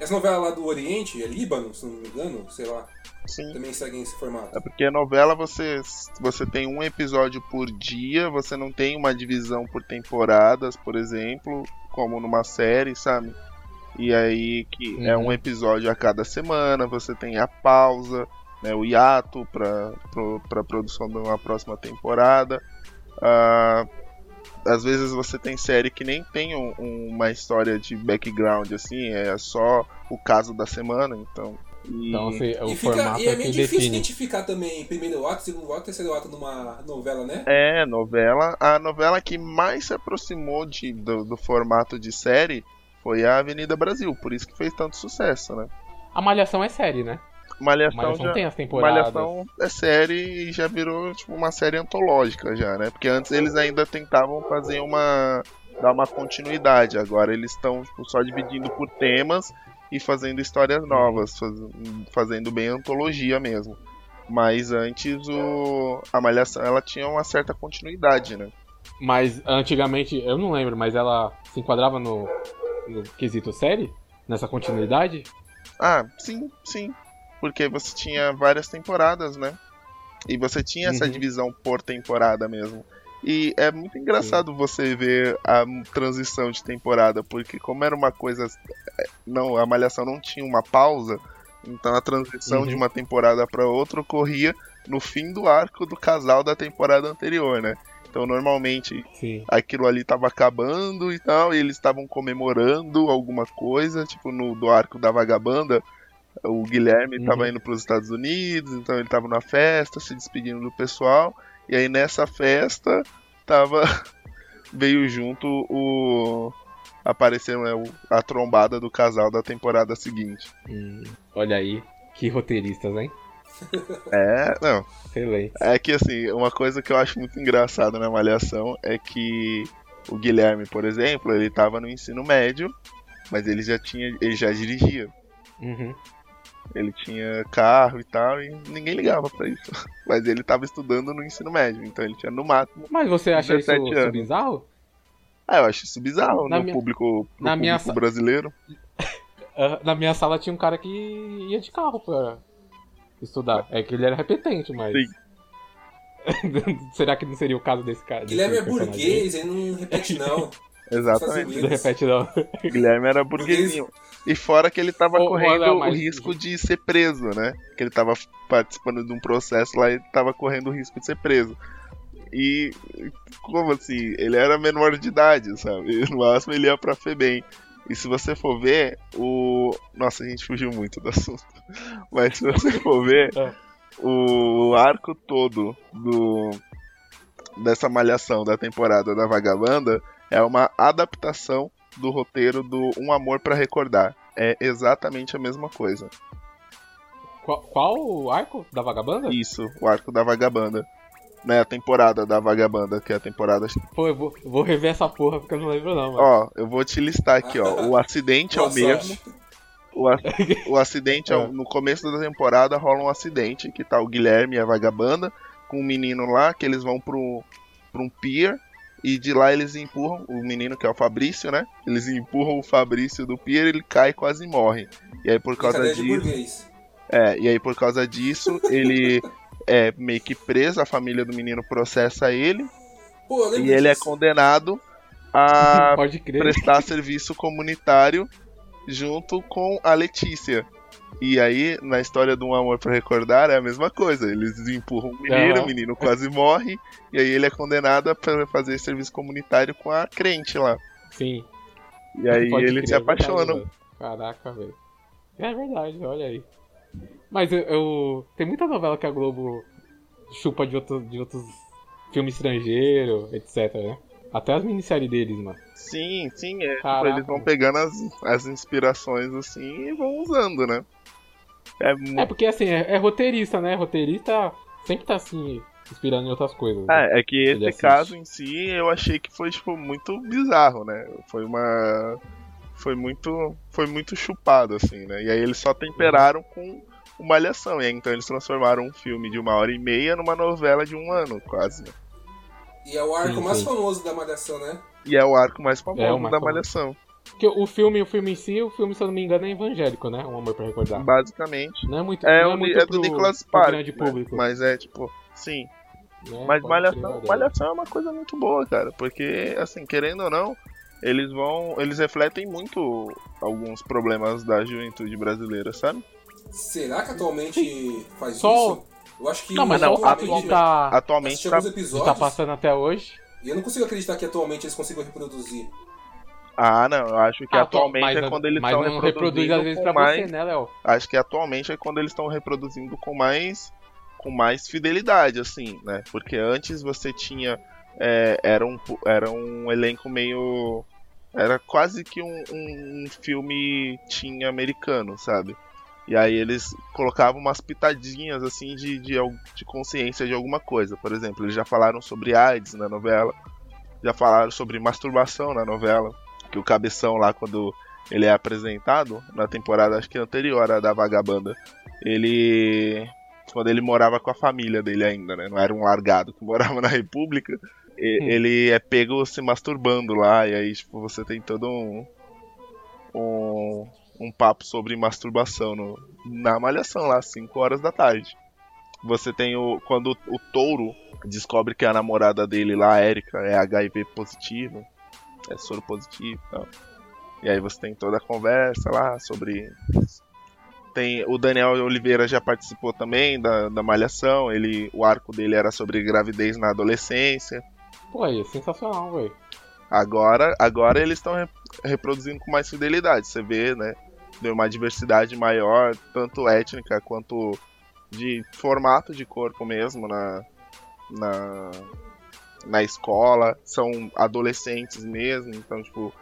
E as novelas lá do Oriente, é Líbano, se não me engano, sei lá. Sim. Também seguem esse formato. É porque a novela você, você tem um episódio por dia, você não tem uma divisão por temporadas, por exemplo, como numa série, sabe? E aí que é Uhum. um episódio a cada semana, você tem a pausa, né, o hiato para para produção de uma próxima temporada. Ah, às vezes você tem série que nem tem um- um- uma história de background assim, é só o caso da semana, então. E... Então, assim, o E, fica, formato e é é meio que difícil define. identificar também primeiro ato, segundo ato, terceiro ato numa novela, né? É, novela. A novela que mais se aproximou de, do, do formato de série foi a Avenida Brasil, por isso que fez tanto sucesso, né? A Malhação é série, né? Malhação, Malhação já, tem as temporadas. Malhação é série e já virou tipo uma série antológica já, né? Porque antes eles ainda tentavam fazer uma dar uma continuidade, agora eles estão tipo, só dividindo por temas e fazendo histórias novas, faz- fazendo bem antologia mesmo. Mas antes o a Malhação ela tinha uma certa continuidade, né? Mas antigamente, eu não lembro, mas ela se enquadrava no, no quesito série? Nessa continuidade? Ah, sim, sim. Porque você tinha várias temporadas, né? E você tinha essa Uhum. divisão por temporada mesmo. E é muito engraçado você ver a transição de temporada, porque como era uma coisa. é, Não, a Malhação não tinha uma pausa, então a transição Uhum. de uma temporada para outra ocorria no fim do arco do casal da temporada anterior, né? Então normalmente Sim. aquilo ali tava acabando e tal, e eles estavam comemorando alguma coisa, tipo no do arco da vagabanda, o Guilherme Uhum. tava indo para os Estados Unidos, então ele tava na festa, se despedindo do pessoal, e aí nessa festa tava veio junto o apareceu né, a trombada do casal da temporada seguinte. Hum, olha aí, que roteiristas, hein? É, não. Excelente. É que assim, uma coisa que eu acho muito engraçada na Malhação é que o Guilherme, por exemplo, ele tava no ensino médio, mas ele já tinha, ele já dirigia. Uhum. Ele tinha carro e tal, e ninguém ligava pra isso. Mas ele tava estudando no ensino médio, então ele tinha no máximo. Mas você acha isso 17 anos. bizarro? Ah, eu acho isso bizarro Na no minha- público, no na minha público sa- brasileiro. Na minha sala tinha um cara que ia de carro pra estudar. É que ele era repetente, mas. Sim. Será que não seria o caso desse cara? Guilherme é burguês, ele não repete não. Exatamente. Não repete não. Guilherme era burguesinho. E fora que ele tava correndo o risco de ser preso, né? Que ele tava participando de um processo lá e tava correndo o risco de ser preso. E como assim? Ele era menor de idade, sabe? No máximo ele ia pra FEBEM. E se você for ver, o. Nossa, a gente fugiu muito do assunto. Mas se você for ver, o arco todo do dessa malhação da temporada da Vagabanda é uma adaptação do roteiro do Um Amor pra Recordar. É exatamente a mesma coisa. Qual, qual o arco da vagabanda? Isso, o arco da Vagabanda. Né, a temporada da Vagabanda, que é a temporada. Pô, eu vou, vou rever essa porra porque eu não lembro não, mano. Ó, eu vou te listar aqui, ó. O acidente é o mesmo. O, a- o acidente é o- no começo da temporada rola um acidente que tá o Guilherme e a vagabanda com um menino lá que eles vão pro, pra um pier e de lá eles empurram o menino que é o Fabrício, né? Eles empurram o Fabrício do pier, ele cai e quase morre. E aí por causa disso, é, e aí por causa disso ele é meio que preso, a família do menino processa ele Pô, e ele é condenado a Pode crer. prestar serviço comunitário junto com a Letícia. E aí, na história do Um Amor pra Recordar, é a mesma coisa. Eles empurram o menino, Aham. o menino quase morre, e aí ele é condenado a pra fazer serviço comunitário com a crente lá. Sim. E aí eles crer, se é verdade, apaixonam. Caraca, velho. É verdade, olha aí. Mas eu, eu- Tem muita novela que a Globo chupa de, outro, de outros filmes estrangeiros, etc, né? Até as minisséries deles, mano. Sim, sim, é. tipo, eles vão pegando as, as inspirações assim e vão usando, né? É, É porque assim, é, é roteirista, né? Roteirista sempre tá assim, inspirando em outras coisas. né? É, é que esse assiste. caso em si eu achei que foi tipo muito bizarro, né? Foi uma foi muito foi muito chupado assim, né? E aí eles só temperaram com uma malhação, e aí então eles transformaram um filme de uma hora e meia numa novela de um ano, quase. E é o arco Sim, mais sim. famoso da Malhação, né? E é o arco mais famoso É, da famoso. malhação. Porque o filme, o filme em si, o filme, se eu não me engano, é evangélico, né? Um amor pra recordar. Basicamente. Não é muito, É, não é muito é do pro- Nicolas grande né? público. mas é tipo, sim. né? Mas malhação, malhação é uma coisa muito boa, cara, porque assim, querendo ou não, eles vão, eles refletem muito alguns problemas da juventude brasileira, sabe? Será que atualmente faz Só- isso? Eu acho que Não, mas só o fato de tá, atualmente tá- de episódios tá passando até hoje. e eu não consigo acreditar que atualmente eles consigam reproduzir. Ah, não, eu acho que Ah, atu- atualmente mas- é quando eles estão reproduzindo às vezes com mais, você, né, Léo? Acho que atualmente é quando eles estão reproduzindo com mais com mais fidelidade, assim, né? Porque antes você tinha é, era um era um elenco meio era quase que um, um, um filme tinha americano, sabe? E aí eles colocavam umas pitadinhas assim de, de, de consciência de alguma coisa. Por exemplo, eles já falaram sobre AIDS na novela, já falaram sobre masturbação na novela, que o cabeção lá quando ele é apresentado na temporada acho que anterior à da Vagabanda, ele quando ele morava com a família dele ainda, né? Não era um largado que morava na República. e- Hum. Ele é pego se masturbando lá e aí tipo você tem todo um um, um papo sobre masturbação no, na malhação lá, 5 horas da tarde. Você tem o. Quando o, touro descobre que a namorada dele lá, a Erika, é HIV positivo, é soro positivo e tal. E aí você tem toda a conversa lá sobre. Tem, o Daniel Oliveira já participou também da, da Malhação, ele, o arco dele era sobre gravidez na adolescência. Pô, aí, é sensacional, velho. Agora, agora eles estão re- reproduzindo com mais fidelidade. Você vê, né? Deu uma diversidade maior, tanto étnica quanto de formato de corpo mesmo na, na, na escola. São adolescentes mesmo, então, tipo,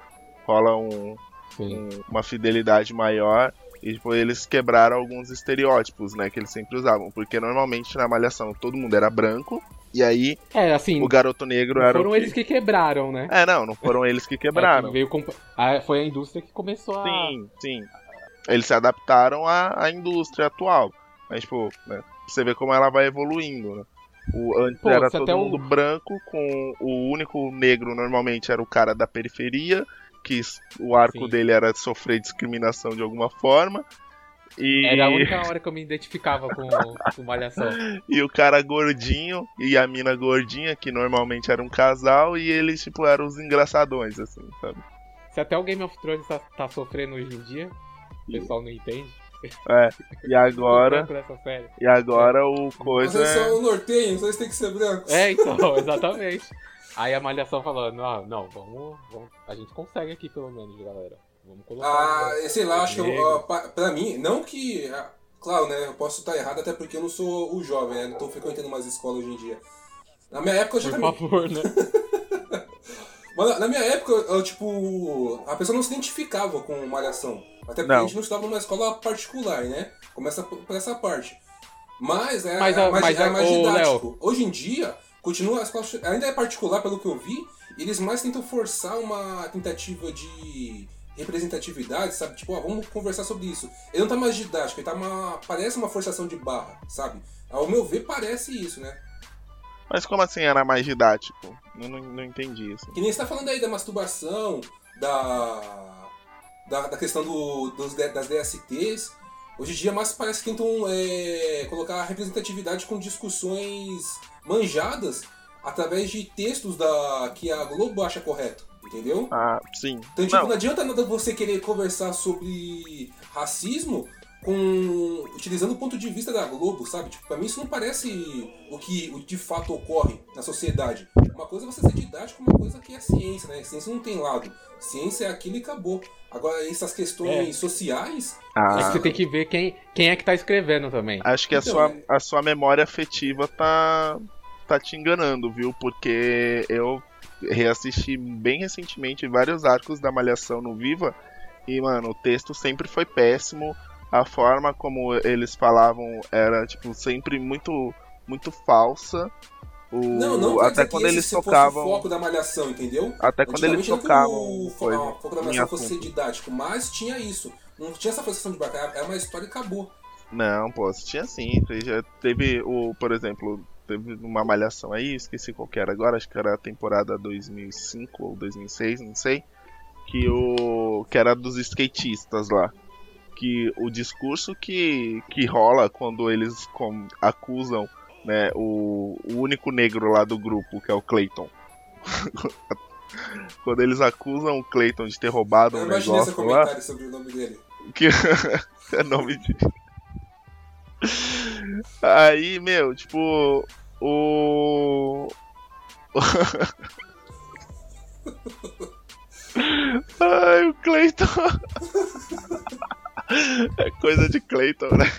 rola um, um- uma fidelidade maior. E tipo, eles quebraram alguns estereótipos, né, que eles sempre usavam. Porque normalmente na malhação todo mundo era branco. E aí É, assim. o garoto negro não era. foram eles que quebraram, né? É, não, não foram eles que quebraram. É, veio comp- ah, foi a indústria que começou a. Sim, sim. Eles se adaptaram à, à indústria atual. Mas, tipo, né, você vê como ela vai evoluindo, né? O, antes Pô, era todo mundo branco, com o único negro normalmente era o cara da periferia, que o arco Sim. dele era sofrer discriminação de alguma forma. E... Era a única hora que eu me identificava com, com Malhação. E o cara gordinho e a mina gordinha, que normalmente era um casal, e eles, tipo, eram os engraçadões, assim, sabe? Se até o Game of Thrones tá, tá sofrendo hoje em dia, o pessoal não entende. É, e agora. E agora o coisa. Vocês é- são nortenhos, vocês têm que ser brancos. É, então, exatamente. Aí a Malhação falou, não, não, vamos, vamos. A gente consegue aqui pelo menos, galera. Vamos colocar. Ah, sei lá, acho que eu, pa- pra mim, não que. ah, Claro, né? Eu posso estar errado até porque eu não sou o jovem, né? Não tô frequentando mais escola hoje em dia. Na minha época eu já Por também. favor, né? Mas na- na minha época, eu, tipo, a pessoa não se identificava com malhação. Até porque Não. a gente não estava numa escola particular, né? Começa por essa parte. Mas é, Mas é a- mais, mas é mais didático. Hoje em dia, continua a escola. Ainda é particular, pelo que eu vi, eles mais tentam forçar uma tentativa de representatividade, sabe? Tipo, ó, vamos conversar sobre isso. Ele não tá mais didático, ele tá uma. Parece uma forçação de barra, sabe? Ao meu ver, parece isso, né? Mas como assim era mais didático? Eu não, não entendi assim. Que nem você tá falando aí da masturbação, da. Da, da questão do, dos, das DSTs. Hoje em dia mais parece que tentam é, colocar a representatividade com discussões manjadas através de textos da que a Globo acha correto, entendeu? Ah, sim. Então, tipo, não. Não. adianta nada você querer conversar sobre racismo com utilizando o ponto de vista da Globo, sabe? Tipo, pra mim isso não parece o que o de fato ocorre na sociedade. Uma coisa é você ser didático, uma coisa que é ciência, né? Ciência não tem lado. Ciência é aquilo e acabou. Agora, essas questões É. sociais... Ah. É que você tem que ver quem, quem é que tá escrevendo também. Acho que a, Então, sua, é- a sua memória afetiva tá, tá te enganando, viu? Porque eu reassisti bem recentemente vários arcos da Malhação no Viva e, mano, o texto sempre foi péssimo. A forma como eles falavam era, tipo, sempre muito, muito falsa. O, Não, não até quando eles tocavam. o foco da malhação, entendeu? Até quando eles tocavam o fo- coisa o foco da malhação fosse ser didático, mas tinha isso. Não tinha essa forçação de barca, era uma história e acabou. Não, pô, tinha sim. Já teve o, por exemplo, teve uma malhação aí, esqueci qual que era agora, acho que era a temporada 2005 ou 2006, não sei, que o que era dos skatistas lá. Que o discurso que, que rola quando eles com- acusam né, o, o único negro lá do grupo, que é o Clayton. quando eles acusam o Clayton de ter roubado Eu um negócio lá. comentário sobre o nome dele. Que é nome de. Aí, meu, tipo, o. Ai, o Clayton. É coisa de Clayton, né?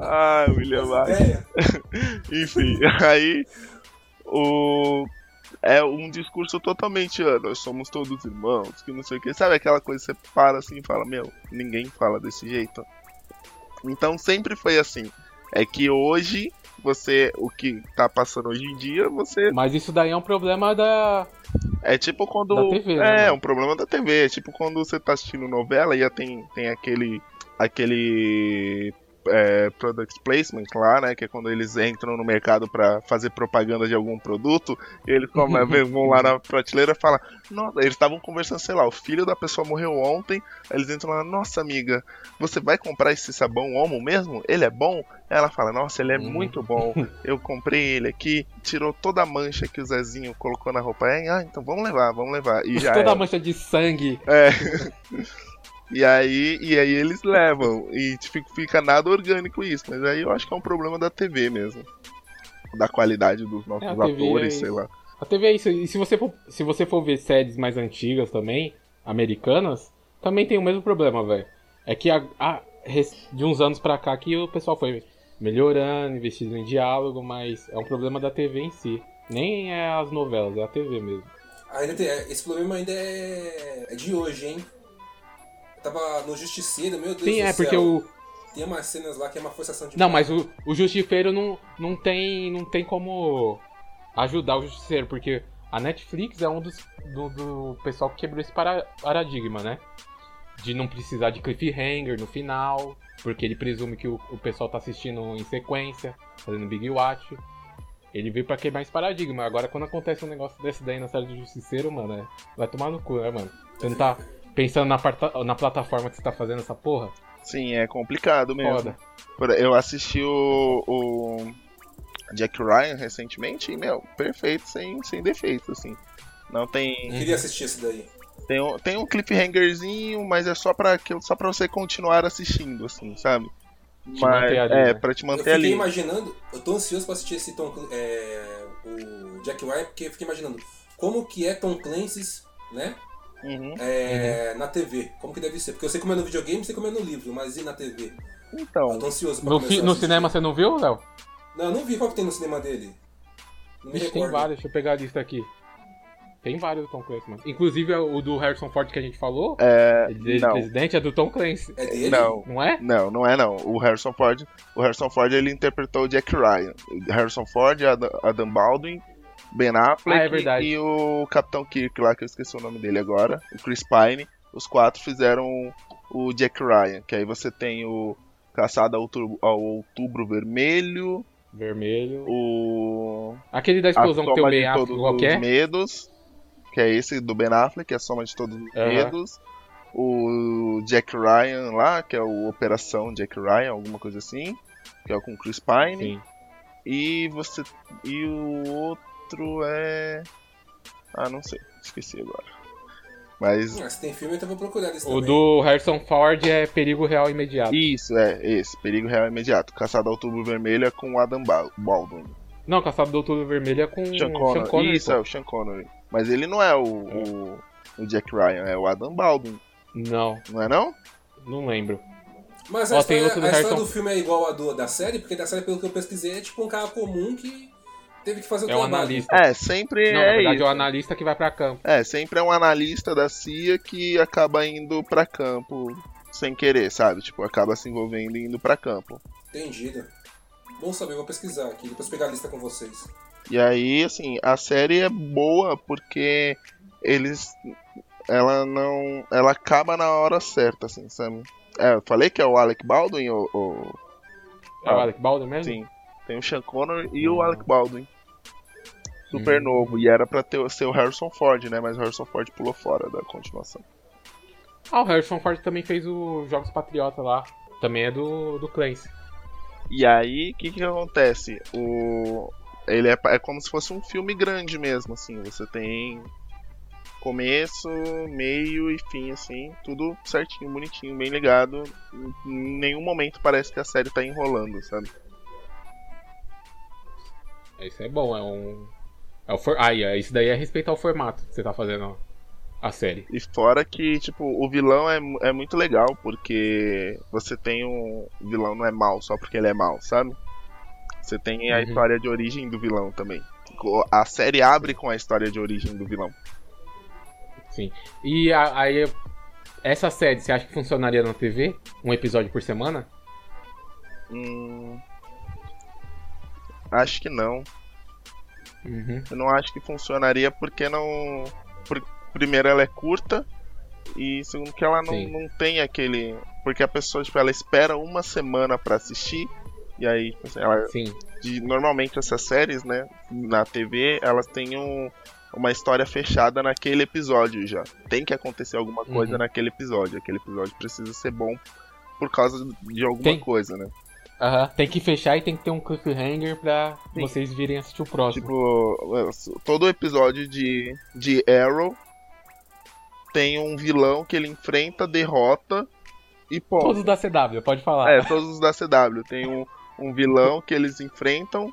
Ai, William Vac. Enfim, aí o é um discurso totalmente, ah, nós somos todos irmãos, que não sei o que. Sabe aquela coisa que você para assim e fala, meu, ninguém fala desse jeito. Então sempre foi assim. É que hoje você, o que tá passando hoje em dia, você. Mas isso daí é um problema da. É tipo quando. Da TV, né, é, mano? um problema da TV. É tipo quando você tá assistindo novela e tem, tem aquele. aquele. É, product placement lá, né? Que é quando eles entram no mercado pra fazer propaganda de algum produto, e eles come- vão lá na prateleira e falam, nossa, eles estavam conversando, sei lá, o filho da pessoa morreu ontem, aí eles entram lá, nossa amiga, você vai comprar esse sabão homo mesmo? Ele é bom? Ela fala, nossa, ele é muito bom. Eu comprei ele aqui, tirou toda a mancha que o Zezinho colocou na roupa. É, ah, então vamos levar, vamos levar. E já Toda é. a mancha de sangue. É. E aí, e aí eles levam. E tipo, fica nada orgânico isso. Mas aí eu acho que é um problema da TV mesmo. Da qualidade dos nossos É, a TV atores, é sei lá. A TV é isso. E se você for, se você for ver séries mais antigas também, americanas, também tem o mesmo problema, velho. É que a, a- de uns anos pra cá que o pessoal foi melhorando, investindo em diálogo, mas é um problema da TV em si. Nem é as novelas, é a TV mesmo. Ainda tem, é, esse problema ainda é, é de hoje, hein? Tava no Justiceiro, meu Deus Sim, do é céu. porque o. Tem umas cenas lá que é uma forçação de Não, mas o, o Justiceiro não, não, tem, não tem como ajudar o Justiceiro, porque a Netflix é um dos do, do pessoal que quebrou esse para- paradigma, né? De não precisar de cliffhanger no final, porque ele presume que o, o pessoal tá assistindo em sequência, fazendo Big Watch. Ele veio pra quebrar esse paradigma. Agora, quando acontece um negócio desse daí na série do Justiceiro, mano, é- vai tomar no cu, né, mano? Você não tá. Pensando na, parta- na plataforma que você tá fazendo essa porra. Sim, é complicado mesmo. Foda. Eu assisti o, o Jack Ryan recentemente e, meu, perfeito, sem, sem defeito, assim. Não tem. Eu queria assistir esse daí. Tem um, tem um cliffhangerzinho, mas é só pra, aquilo- só pra você continuar assistindo, assim, sabe? Te Mas, ali, é, né? pra te Eu manter fiquei ali. imaginando, eu tô ansioso pra assistir esse Tom é, o Jack Ryan, porque eu fiquei imaginando como que é Tom Clancy's, né? Uhum. É, Na TV, como que deve ser? Porque eu sei como é no videogame, sei como é no livro, mas e na TV? Então. Eu tô ansioso pra No, fi- no cinema você não viu, Léo? Não, eu não vi qual que tem no cinema dele. Não Ixi, tem vários, deixa eu pegar a lista aqui. Tem vários do Tom Clancy, mano. Inclusive o do Harrison Ford que a gente falou, É, ele de não. presidente, é do Tom Clancy. É dele? Não. Não é? Não, não é não. O Harrison Ford, o Harrison Ford ele interpretou o Jack Ryan. O Harrison Ford, Adam, Adam Baldwin, Ben Affleck Ah, é e o Capitão Kirk lá, que eu esqueci o nome dele agora, o Chris Pine. Os quatro fizeram o Jack Ryan, que aí você tem o Caçado ao Outubro, ao Outubro Vermelho, Vermelho. o Aquele da explosão que tem o Ben Affleck, os é? Medos, que é esse do Ben Affleck, que é a soma de todos os Aham. medos. O Jack Ryan lá, que é o Operação Jack Ryan, alguma coisa assim, que é o com Chris Pine. Sim. E você e o outro é Ah, não sei, esqueci agora. Mas Ah, se tem filme, então eu vou procurar esse O também. do Harrison Ford é Perigo Real Imediato. isso é esse, Perigo Real Imediato. Caçado ao Outubro Vermelho é com o Adam Ba- Baldwin. Não, Caçado do Outubro Vermelho é com Sean Sean Connery. Connery. Isso, pô. é o Sean Connery. Mas ele não é o, o, o Jack Ryan, é o Adam Baldwin, Não, não é não? não lembro. Mas a, Ó, tem história, outro do a história do filme é igual a do, da série, porque da série, pelo que eu pesquisei, é tipo um cara comum que teve que fazer o É um trabalho. analista. É, sempre Não, na é verdade isso. é o analista que vai pra campo. É, sempre é um analista da CIA que acaba indo pra campo sem querer, sabe? Tipo, acaba se envolvendo e indo pra campo. Entendido. Bom saber, vou pesquisar aqui, depois pegar a lista com vocês. E aí, assim, a série é boa porque eles. Ela não. Ela acaba na hora certa, assim, sabe? É, eu falei que é o Alec Baldwin ou. ou- É o Alec Baldwin mesmo? Sim. Tem o Sean Connery e o Hum. Alec Baldwin. Super Hum. novo. E era pra ter, ser o Harrison Ford, né? Mas o Harrison Ford pulou fora da continuação. Ah, o Harrison Ford também fez os Jogos Patriota lá. Também é do, do Clancy. E aí, o que que acontece? O... Ele é, é como se fosse um filme grande mesmo, assim. Você tem começo, meio e fim, assim. Tudo certinho, bonitinho, bem ligado. Em nenhum momento parece que a série tá enrolando, sabe? Isso é bom, é um. É o for... É, isso daí é respeitar o formato que você tá fazendo a série. E fora que, tipo, o vilão é, é muito legal, porque você tem um. O vilão não é mal só porque ele é mal, sabe? Você tem a Uhum. história de origem do vilão também. A série abre com a história de origem do vilão. Sim. E aí, essa série, você acha que funcionaria na TV? Um episódio por semana? Hum. Acho que não. Uhum. Eu não acho que funcionaria porque não. por- Primeiro, ela é curta. E segundo, que ela não, Sim. não tem aquele. Porque a pessoa, tipo, ela espera uma semana pra assistir. E aí, tipo assim, ela. Sim. De, normalmente essas séries, né? Na TV, elas têm um, uma história fechada naquele episódio já. Tem que acontecer alguma coisa Uhum. naquele episódio. Aquele episódio precisa ser bom por causa de alguma Tem- coisa, né? Aham. Tem que fechar e tem que ter um cliffhanger pra Sim. vocês virem assistir o próximo. Tipo, todo episódio de, de Arrow tem um vilão que ele enfrenta, derrota e ponto. Todos da CW, pode falar. É, todos os da CW. Tem um, um vilão que eles enfrentam,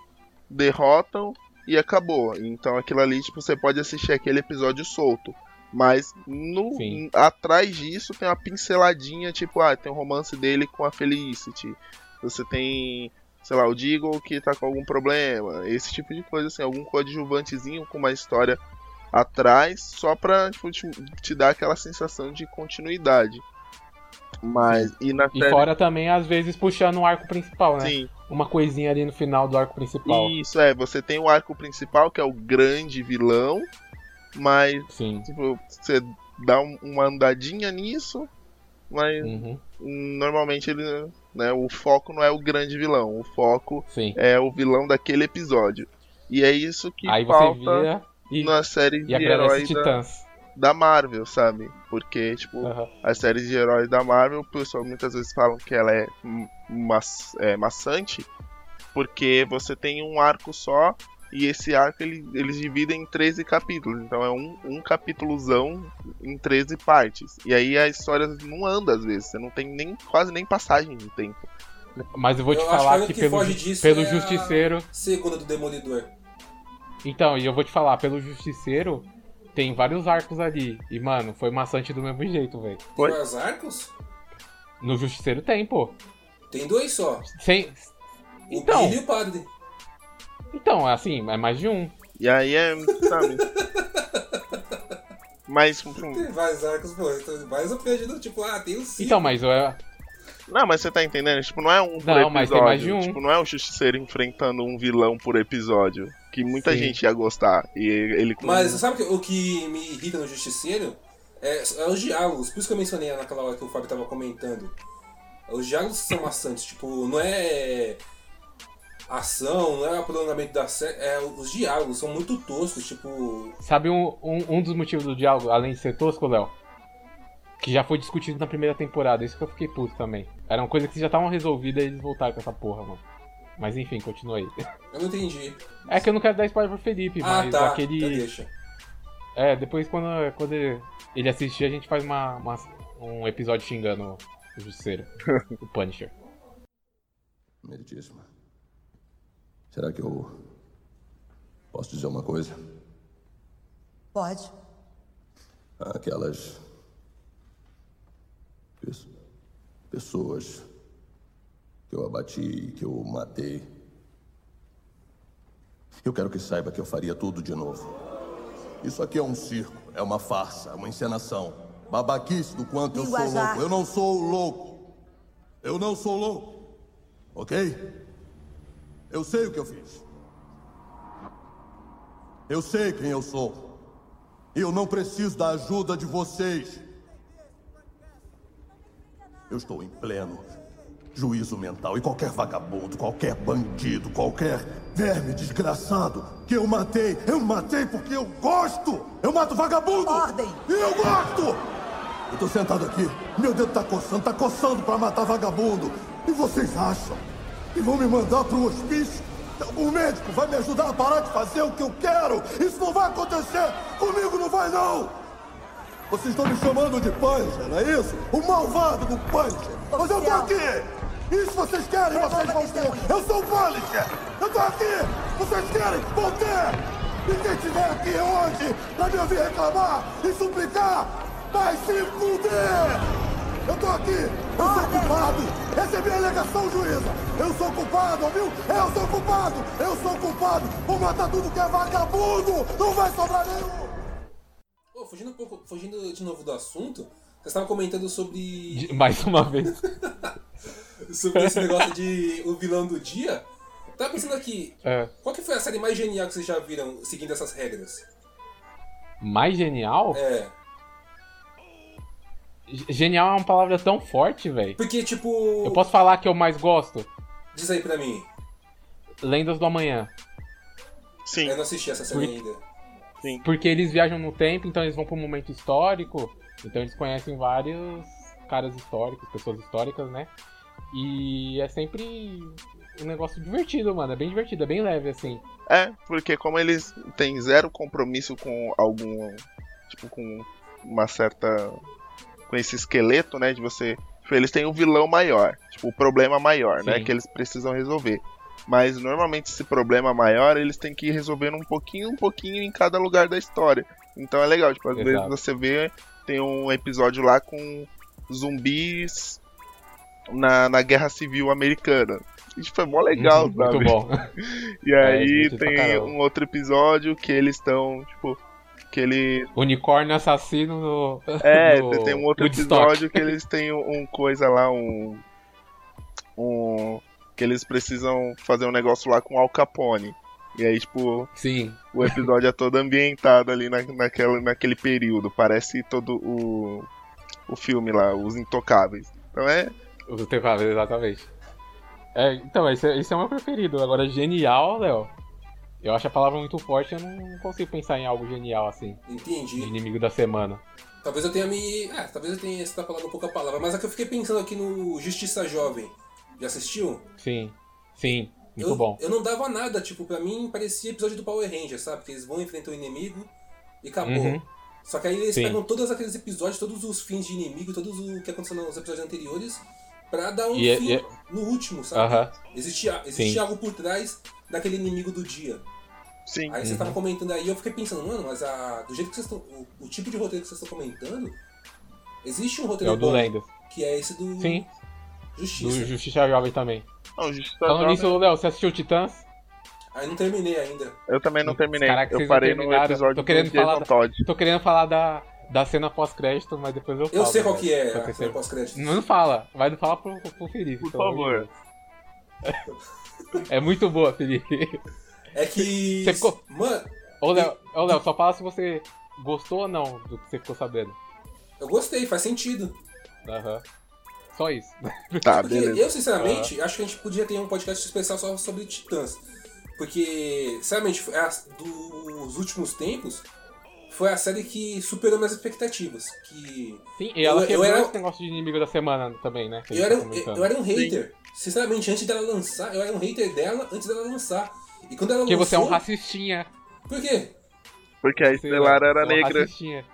derrotam e acabou. Então aquilo ali, tipo, você pode assistir aquele episódio solto. Mas no, Sim. atrás disso tem uma pinceladinha, tipo, ah, tem um romance dele com a Felicity. Você tem, sei lá, o Deagle que tá com algum problema. Esse tipo de coisa, assim, algum coadjuvantezinho com uma história atrás, só pra tipo, te, te dar aquela sensação de continuidade. Mas, e na E série... fora também, às vezes, puxando o arco principal, né? Sim. Uma coisinha ali no final do arco principal. Isso, é, você tem o arco principal, que é o grande vilão, mas Sim. tipo, você dá um- uma andadinha nisso, mas Uhum. normalmente ele, né, o foco não é o grande vilão, o foco Sim. é o vilão daquele episódio. E é isso que Aí falta e, na série de agradece herói da... Da Marvel, sabe? Porque, tipo, as séries de heróis da Marvel, o pessoal muitas vezes falam que ela é, maç- é maçante, porque você tem um arco só e esse arco ele, eles dividem em 13 capítulos. Então é um, um capítulozão em 13 partes. E aí a história não anda às vezes, você não tem nem quase nem passagem de tempo. Mas eu vou te Eu falar que, que, pelo, foge disso pelo é a Justiceiro. Segunda do Demolidor. Então, e eu vou te falar, pelo Justiceiro, tem vários arcos ali. E, mano, foi maçante do mesmo jeito, velho. Quais arcos? No Justiceiro tem, pô. Tem dois só. Sem. O Então. Billy e o Padre. Então, assim, é mais de um. E aí é, sabe? Mas hum, Tem vários arcos, pô. Então, mais eu perdido, tipo, ah, tem os cinco. Então, mas eu. Não, mas você tá entendendo? Tipo, não é um por Não, episódio. mas tem mais de um. Tipo, não é o Justiceiro enfrentando um vilão por episódio. Que muita Sim. gente ia gostar. E ele com- Mas sabe o que- o que me irrita no Justiceiro? É, é os diálogos. Por isso que eu mencionei naquela hora que o Fábio tava comentando. Os diálogos são maçantes. Tipo, não é ação, não é o prolongamento da série. É, os diálogos são muito toscos. Tipo, Sabe um, um, um dos motivos do diálogo, além de ser tosco, Léo? Que já foi discutido na primeira temporada, isso que eu fiquei puto também. Era uma coisa que já estavam resolvidas e eles voltaram com essa porra, mano. Mas enfim, continua aí. eu não entendi. É que eu não quero dar spoiler pro Felipe, Ah, mas tá. aquele. Então deixa. É, depois quando, quando ele assistir, a gente faz uma, uma- um episódio xingando o Justiceiro, o Punisher. Meritíssima. Será que eu posso dizer uma coisa? Pode. Aquelas pes- pessoas que eu abati, que eu matei. Eu quero que saiba que eu faria tudo de novo. Isso aqui é um circo, é uma farsa, uma encenação. Babaquice do quanto eu sou louco. Eu não sou louco. Eu não sou louco. Ok? Eu sei o que eu fiz. Eu sei quem eu sou. E eu não preciso da ajuda de vocês. Eu estou em pleno juízo mental e qualquer vagabundo, qualquer bandido, qualquer verme desgraçado que eu matei, eu matei porque eu gosto. Eu mato vagabundo. Ordem. E eu gosto. Eu tô sentado aqui, meu dedo tá coçando, tá coçando pra matar vagabundo. E vocês acham que vão me mandar pro hospício? Que Algum médico vai me ajudar a parar de fazer o que eu quero? Isso não vai acontecer! Comigo não vai, não! Vocês estão me chamando de Punisher, não é isso? O malvado do Punisher! Mas eu tô aqui! Isso vocês querem, vocês vão ter! Eu sou o Punisher! Eu tô aqui! Vocês querem, vão ter! E quem estiver aqui hoje pra me ouvir reclamar e suplicar, vai se fuder! Eu tô aqui! Eu sou culpado! Recebi a alegação, juíza! Eu sou culpado, ouviu? Eu sou culpado! Eu sou culpado! Vou matar tudo que é vagabundo! Não vai sobrar nenhum! Pô, fugindo um pouco, fugindo de novo do assunto, vocês estavam comentando sobre. De- Mais uma vez. sobre esse negócio de o vilão do dia. Eu tava pensando aqui, É. qual que foi a série mais genial que vocês já viram seguindo essas regras? Mais genial? É. Genial é uma palavra tão forte, velho. Porque, tipo. Eu posso falar que eu mais gosto? Diz aí pra mim. Lendas do Amanhã. Sim. Eu não assisti essa série Por- ainda. Sim. Porque eles viajam no tempo, então eles vão pra um momento histórico. Então eles conhecem vários caras históricos, pessoas históricas, né? E é sempre um negócio divertido, mano. É bem divertido, é bem leve, assim. É, porque como eles têm zero compromisso com algum. Tipo, com uma certa. Com esse esqueleto, né? De você. Tipo, eles têm um vilão maior. Tipo, o problema maior, né? Sim. Que eles precisam resolver. Mas normalmente esse problema maior eles têm que ir resolvendo um pouquinho, um pouquinho em cada lugar da história. Então é legal, tipo, às Exato. vezes você vê, tem um episódio lá com zumbis na, na Guerra Civil Americana. Foi mó legal, Uhum, sabe? muito bom. E É, aí pra tem um outro episódio que eles estão, tipo, que ele. Unicórnio assassino no. É, no tem um outro Woodstock. episódio que eles têm um, coisa lá, um. Um. Que eles precisam fazer um negócio lá com Al Capone. E aí, tipo, Sim. o episódio é todo ambientado ali na, naquela, naquele período. Parece todo o. O filme lá, Os Intocáveis. Então é. Os Intocáveis, exatamente. É, então, esse, é- esse é o meu preferido. Agora, genial, Léo. Eu acho a palavra muito forte, eu não consigo pensar em algo genial assim. Entendi. Inimigo da semana. Talvez eu tenha me. É, talvez eu tenha palavra um pouco a palavra, mas é que eu fiquei pensando aqui no Justiça Jovem. Já assistiu? Sim. Sim. Muito eu, bom. Eu não dava nada, tipo, pra mim parecia episódio do Power Ranger, sabe? Que eles vão enfrentar o inimigo e acabou. Uhum. Só que aí eles Sim. pegam todos aqueles episódios, todos os fins de inimigo, todos o que aconteceu nos episódios anteriores, pra dar um E é- fim e é- no último, sabe? Aham. Existia, existia Sim. algo por trás daquele inimigo do dia. Sim. Aí você Uhum. tava comentando aí, eu fiquei pensando, mano, mas a, do jeito que vocês estão. O, o tipo de roteiro que vocês estão comentando, existe um É roteiro o do bom, Lendas. que é esse do Sim. Justiça. Do Justiça Jovem também. Não, Justiça Falando Jovem- nisso, Léo, você assistiu Titãs? Aí não terminei ainda. Eu também não terminei. Caraca, eu parei no episódio tô querendo do Jason falar da- Todd. Tô querendo falar da, da cena pós-crédito, mas depois eu falo. Eu sei qual né? que é a cena ser- pós-crédito. Não fala, vai não falar pro, pro Felipe. Por favor. É muito boa, Felipe. É que. Você ficou- Mano, Ô, Léo, ô, Léo, só fala se você gostou ou não do que você ficou sabendo. eu gostei, faz sentido. Aham. Só isso. Tá, Porque beleza. eu, sinceramente, acho que a gente podia ter um podcast especial só sobre Titãs. Porque, sinceramente, dos últimos tempos, foi a série que superou minhas expectativas. Que. Sim, e ela eu, eu era, esse negócio de inimigo da semana também, né? eu, era, tá eu era um hater. Sinceramente, antes dela lançar, eu era um hater dela antes dela lançar. E quando ela Porque lançou. você é um racistinha. Por quê? Porque a Estelar era é negra. racistinha.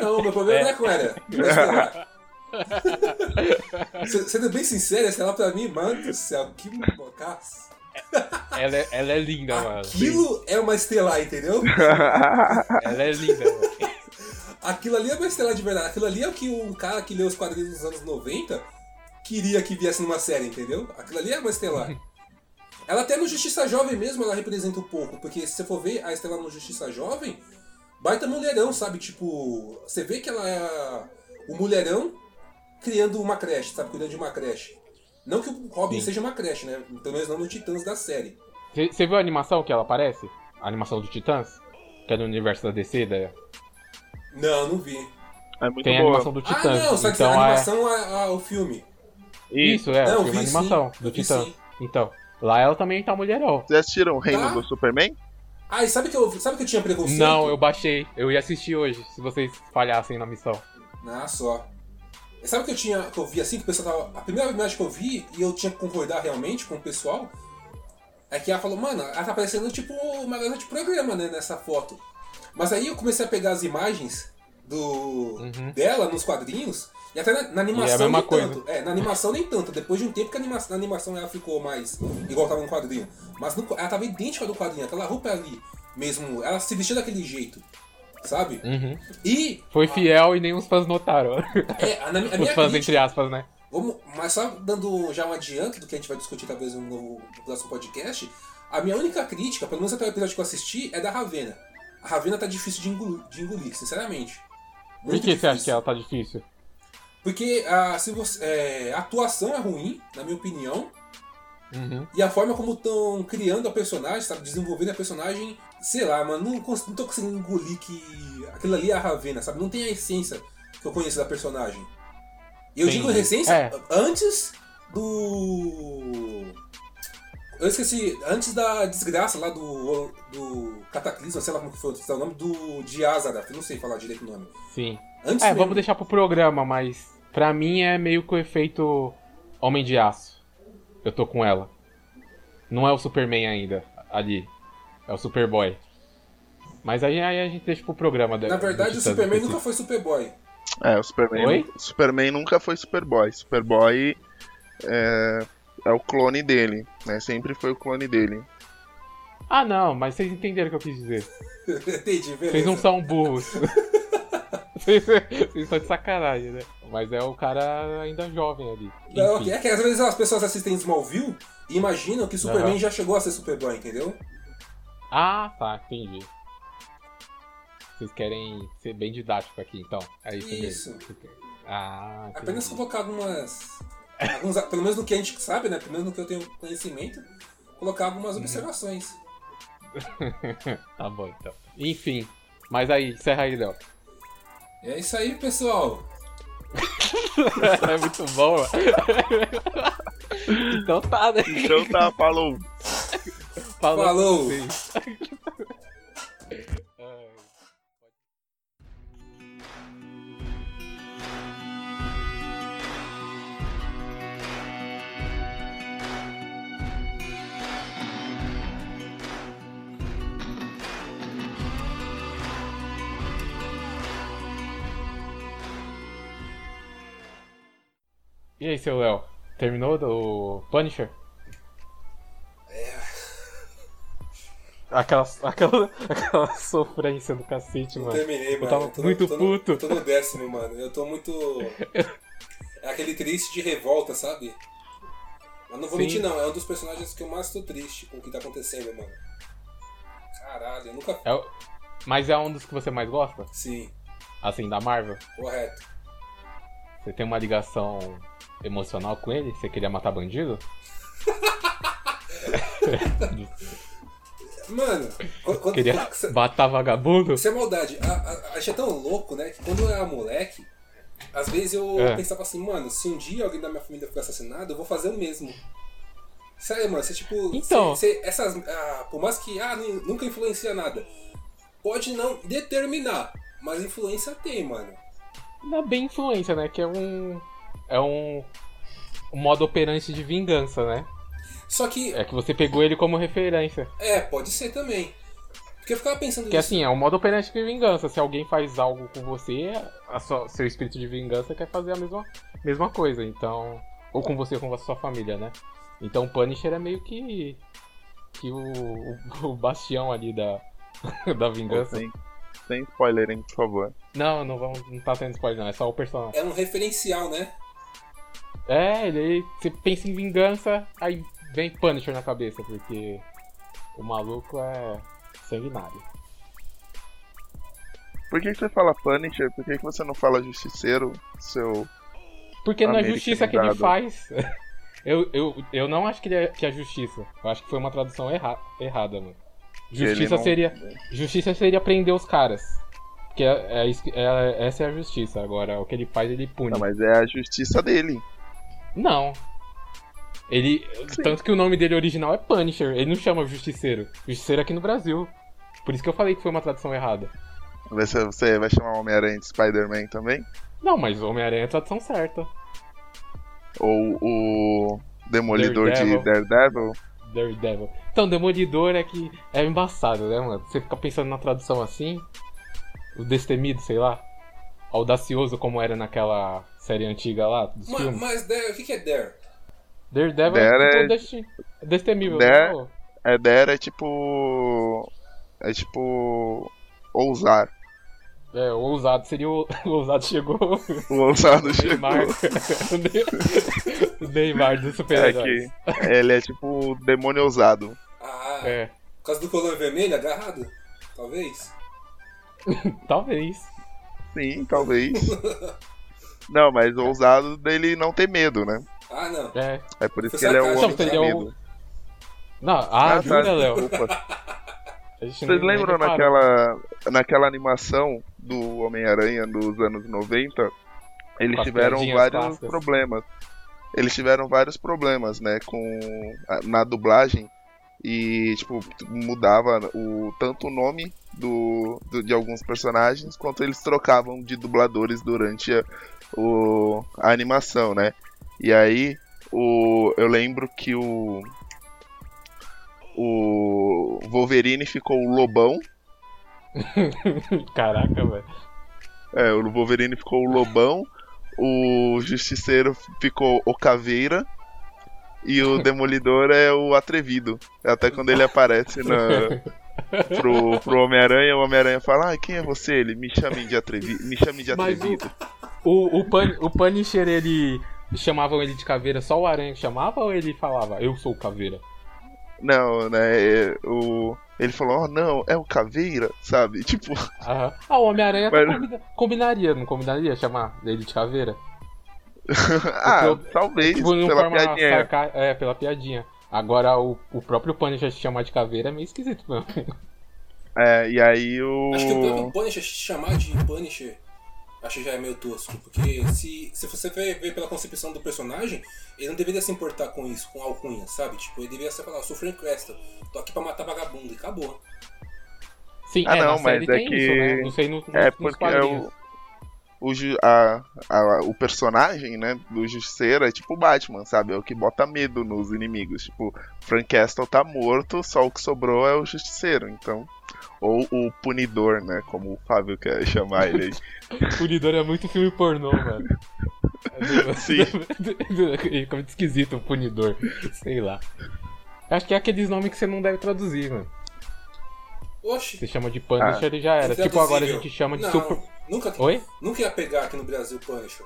Não, meu problema É. não é com ela. É Sendo bem sincero, Estelar pra mim, mano do céu, que bocaço. Ela é, ela é linda, mano. Aquilo é uma estelar, entendeu? Ela é linda, mano. Aquilo ali é uma estelar de verdade. Aquilo ali é o que um cara que leu os quadrinhos dos anos 90 queria que viesse numa série, entendeu? Aquilo ali é uma estelar. Ela até no Justiça Jovem mesmo, ela representa um pouco. Porque se você for ver a Estelar no Justiça Jovem, baita mulherão, sabe? Tipo, você vê que ela é o mulherão criando uma creche, sabe? Cuidando de uma creche. Não que o Robin Sim. seja uma creche, né? Pelo menos não no Titãs da série. Você viu a animação que ela aparece? A animação do Titãs? Que é do universo da DC, da... Não, não vi. É muito Tem a boa. animação do Ah, Titãs. não, só que então a é... animação é, é o filme. Isso, é, Não, o filme vi animação sim, do Titãs. sim. Então, lá ela também tá mulherão. Vocês assistiram o Reino Tá. do Superman? Ah, e sabe que eu, sabe que eu tinha preconceito? Não, eu baixei. Eu ia assistir hoje, se vocês falhassem na missão. Ah, só. Sabe que eu tinha. que eu vi assim, que o pessoal tava. A primeira imagem que eu vi, e eu tinha que concordar realmente com o pessoal, é que ela falou, mano, ela tá parecendo tipo uma garota de programa, né, nessa foto. Mas aí eu comecei a pegar as imagens do dela nos quadrinhos, e até na, na animação Uhum. É a mesma nem coisa. tanto. É, na animação nem tanto. Depois de um tempo que a anima- na animação ela ficou mais igual tava no quadrinho. Mas no- ela tava idêntica do quadrinho, aquela roupa ali mesmo, ela se vestia daquele jeito. Sabe? Uhum. E Foi fiel e nem os fãs notaram. É, na- os fãs, crítica- entre aspas, né? Vamos, mas só dando já um adianto do que a gente vai discutir talvez no, no próximo podcast, a minha única crítica, pelo menos até o episódio que eu assisti, é da Ravena. A Ravena tá difícil de engolir, de engolir sinceramente. Por Muito que você acha difícil. que ela tá difícil? Porque a, se você, é, a atuação é ruim, na minha opinião, Uhum. e a forma como estão criando a personagem, sabe, desenvolvendo a personagem, sei lá, mano, não, cons- não tô conseguindo engolir que aquilo ali é a Ravena, sabe? Não tem a essência que eu conheço da personagem. E eu Sim. digo essência É. antes do. Eu esqueci, antes da desgraça lá do. do Cataclisma, sei lá como que foi o nome, do de Azarath, eu não sei falar direito o nome. Sim. Antes é, mesmo. vamos deixar pro programa, mas pra mim é meio que o efeito Homem de Aço. Eu tô com ela. Não é o Superman ainda, ali. É o Superboy. Mas aí, aí a gente deixa pro programa. Na verdade, o Superman específico. nunca foi Superboy. É, o Superman, Oi? nu- Superman nunca foi Superboy. Superboy é, é o clone dele, né? Sempre foi o clone dele. Ah, não, mas vocês entenderam o que eu quis dizer. Entendi, beleza. Vocês não são burros. vocês, vocês estão de sacanagem, né? Mas é o cara ainda jovem ali. Não, é que às vezes as pessoas assistem Smallville e imaginam que Superman já chegou a ser Superboy, entendeu? Ah, tá, entendi. Vocês querem ser bem didático aqui, então. É isso, Isso. mesmo. Ah, entendi. Apenas colocar algumas. alguns, pelo menos no que a gente sabe, né? Pelo menos no que eu tenho conhecimento, colocar algumas Uhum. observações. tá bom, então. Enfim, mas aí, encerra aí, Léo. É isso aí, pessoal. é muito bom, mano. Então tá, né? Então tá, falou. Falou. Falou. pra vocês. E aí, seu Léo? Terminou do Punisher? Aquela, aquela, aquela sofrência do cacete, mano. terminei, Eu mano. tava Eu tô no- muito tô no- puto. Eu tô no décimo, mano. Eu tô muito. É aquele triste de revolta, sabe? Mas não vou Sim. mentir, não. É um dos personagens que eu mais tô triste com o que tá acontecendo, mano. Caralho, eu nunca. É o- Mas é um dos que você mais gosta? Sim, Assim, da Marvel? correto. Você tem uma ligação emocional com ele? Você queria matar bandido? Mano, qu- quando. queria Isso matar vagabundo? é maldade. A, a, a gente é tão louco, né? Que quando eu era moleque, às vezes eu É. pensava assim, mano, se um dia alguém da minha família for assassinado, eu vou fazer o mesmo. Sério, mano, você tipo. Então. você- você- essas. ah, por mais que ah, nu- nunca influencia nada. Pode não determinar, mas influência tem, mano. Não é bem influência, né? Que é um. É um. Um modo operante de vingança, né? Só que. É que você pegou ele como referência. É, pode ser também. Porque eu ficava pensando Que nisso. assim, é um modo operante de vingança. Se alguém faz algo com você, a sua- seu espírito de vingança quer fazer a mesma, mesma coisa. Então. Ou com você ou com a sua família, né? Então o Punisher é meio que. Que o, o, o bastião ali da, da vingança. Sem, sem spoiler, hein, por favor. Não, não, vamos, não tá tendo spoiler, não. É só o personagem. É um referencial, né? É, ele. Você pensa em vingança, aí vem Punisher na cabeça, porque o maluco é sanguinário. Por que, que você fala Punisher? Por que, que você não fala Justiceiro, seu. Porque não é justiça que ele faz. Eu, eu, eu não acho que, ele é, que é justiça. Eu acho que foi uma tradução erra, errada, mano. Justiça não- seria. Justiça seria prender os caras. Porque é, é é- essa é a justiça. Agora, o que ele faz, ele pune. Não, mas é a justiça dele. Não. Ele. Tanto que o nome dele original é Punisher. Ele não chama Justiceiro. Justiceiro aqui no Brasil. Por isso que eu falei que foi uma tradução errada. Você, você vai chamar o Homem-Aranha de Spider-Man também? Não, mas Homem-Aranha é a tradução certa. Ou o Demolidor Daredevil. de Daredevil? Daredevil. Então, Demolidor é que é embaçado, né, mano? Você fica pensando na tradução assim. O Destemido, sei lá. Audacioso como era naquela série antiga lá dos Ma- filmes. mas o que, que é Dare? Daredevil Dare é, é- tipo destemível. Dare- né? É, Dare é tipo. É tipo. Ousar. É, o ousado seria o. O ousado chegou. O ousado o chegou. Neymar. o Neymar dos É super-heróis. que ele é tipo o demônio ousado. Ah, É, por causa do colão vermelho agarrado? Talvez? talvez. Sim, talvez. não, mas o ousado dele não ter medo, né? Ah, não. É. É por isso Foi que ele é o homem sem seria o- medo. Não, ah, tá, jura, Léo? Vocês lembram naquela, naquela animação do Homem-Aranha dos anos 90? Eles as tiveram vários clássicas. problemas. Eles tiveram vários problemas, né, com na dublagem e tipo mudava o tanto o nome do, do- de alguns personagens quanto eles trocavam de dubladores durante a, o, a animação, né? E aí o eu lembro que o o Wolverine ficou o Lobão Caraca, velho. É, o Wolverine ficou o Lobão, o Justiceiro ficou o Caveira e o Demolidor é o Atrevido. Até quando ele aparece na, pro, pro Homem-Aranha, o Homem-Aranha fala: ah, quem é você? Ele me chame de Atrevido. Me chame de Mas o, Atrevido. o, o, Pun- o Punisher, ele. Chamavam ele de caveira, só o Aranha que chamava ou ele falava, eu sou o caveira? Não, né? é, o, ele falou: oh, não, é o Caveira, sabe? Tipo, Aham. Ah, o Homem-Aranha Mas- combina- combinaria, não combinaria chamar ele de caveira? ah, eu- talvez, Tipo, pela piadinha. sarca- É, pela piadinha. Agora, o, o próprio Punisher se chamar de caveira é meio esquisito mesmo. É, e aí o. Acho que o próprio Punisher chamar de Punisher Acho que já é meio tosco. Porque se, se você ver, pela concepção do personagem, ele não deveria se importar com isso, com a alcunha, sabe? Tipo, ele deveria ser falar, eu sou Frank Castle, tô aqui pra matar vagabundo e acabou. Sim, Ah, é, não, mas é tem que. isso, né? Não sei no, é porque é o. O, ju- a, a- o personagem, né, do Justiceiro é tipo o Batman, sabe? É o que bota medo nos inimigos. Tipo, Frank Castle tá morto, só o que sobrou é o Justiceiro, então. Ou o Punidor, né? Como o Fábio quer chamar ele aí. Punidor é muito filme pornô, mano. Sim. Fica muito esquisito o punidor. Sei lá. Acho que é aqueles nomes que você não deve traduzir, mano. Oxi. Você chama de Punisher Ah. e já era. Tipo, agora a gente chama de não, Super. Nunca, Oi? nunca ia pegar aqui no Brasil o Punisher.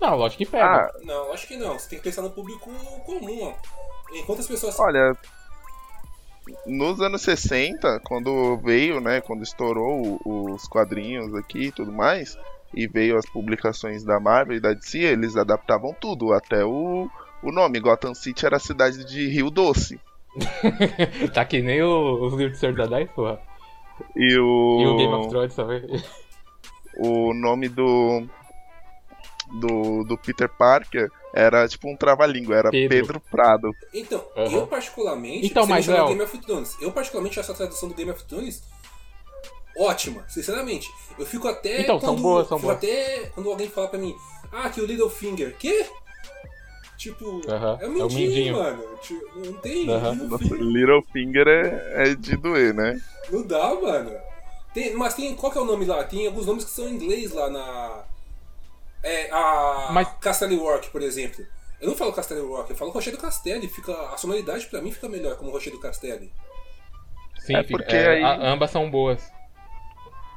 Não, lógico que pega. Ah, Não, acho que não. Você tem que pensar no público comum, ó. Enquanto as pessoas. Olha, nos anos 60, quando veio, né, quando estourou os quadrinhos aqui e tudo mais, e veio as publicações da Marvel e da DC, eles adaptavam tudo, até o, o nome. Gotham City era a cidade de Rio Doce. tá que nem o- os livros do Senhor da Dai, porra. E o, E o Game of Thrones também. o nome do, do, do Peter Parker era tipo um trava-língua, era Pedro. Pedro, Prado. Então, Aham. eu particularmente. Então, mas, Léo- Game of Thrones. Eu particularmente acho essa tradução do Game of Thrones ótima, sinceramente. Eu fico até. Então, são quando, boas, são fico boas. até quando alguém fala pra mim, ah, que o Littlefinger. Quê? Tipo, Aham, é é um o mindinho, mindinho. mano. Tipo, não tem. Littlefinger. Littlefinger é, é de doer, né? Não dá, mano. Tem, mas tem. Qual que é o nome lá? Tem alguns nomes que são em inglês lá na. É, a. Mas- Castelli Rock, por exemplo. Eu não falo Castelli Rock, eu falo Rochedo Castelli. Fica, a sonoridade pra mim fica melhor como Rochedo Castelli. Sim, É fica- porque é, aí- a- ambas são boas.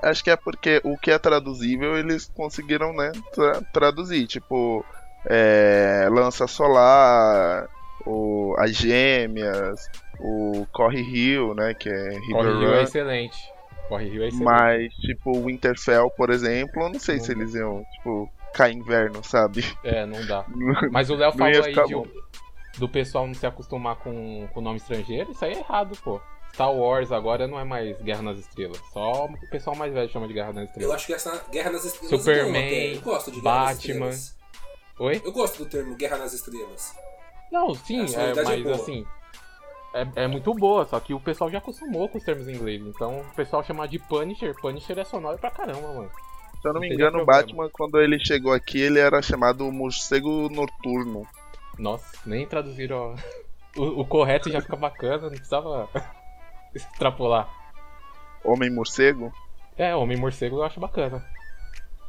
Acho que é porque o que é traduzível eles conseguiram, né, tra- traduzir. Tipo, é, Lança Solar, o, as Gêmeas, o Corre Rio, né, que é River Corre Rio é excelente. Corre Rio é excelente. Mas, tipo, o Winterfell, por exemplo, eu não sei se eles iam, tipo, cair inverno, sabe? É, não dá. Mas o Léo falou aí de- do pessoal não se acostumar com o nome estrangeiro. Isso aí é errado, pô. Star Wars agora não é mais Guerra nas Estrelas. Só o pessoal mais velho chama de Guerra nas Eu Estrelas. acho que essa Guerra nas Estrelas é Superman, até. Eu gosto de Guerra nas Batman. Estrelas. Oi? Eu gosto do termo Guerra nas Estrelas. Não, sim, é, é mas boa. assim. É, é muito boa, só que o pessoal já acostumou com os termos em inglês. Então o pessoal chama de Punisher. Punisher é sonoro pra caramba, mano. Se eu não me Não engano, o. Batman, quando ele chegou aqui, ele era chamado Morcego Noturno. Nossa, nem traduziram. O, o correto já fica bacana, não precisava extrapolar. Homem Morcego, É, Homem Morcego eu acho bacana.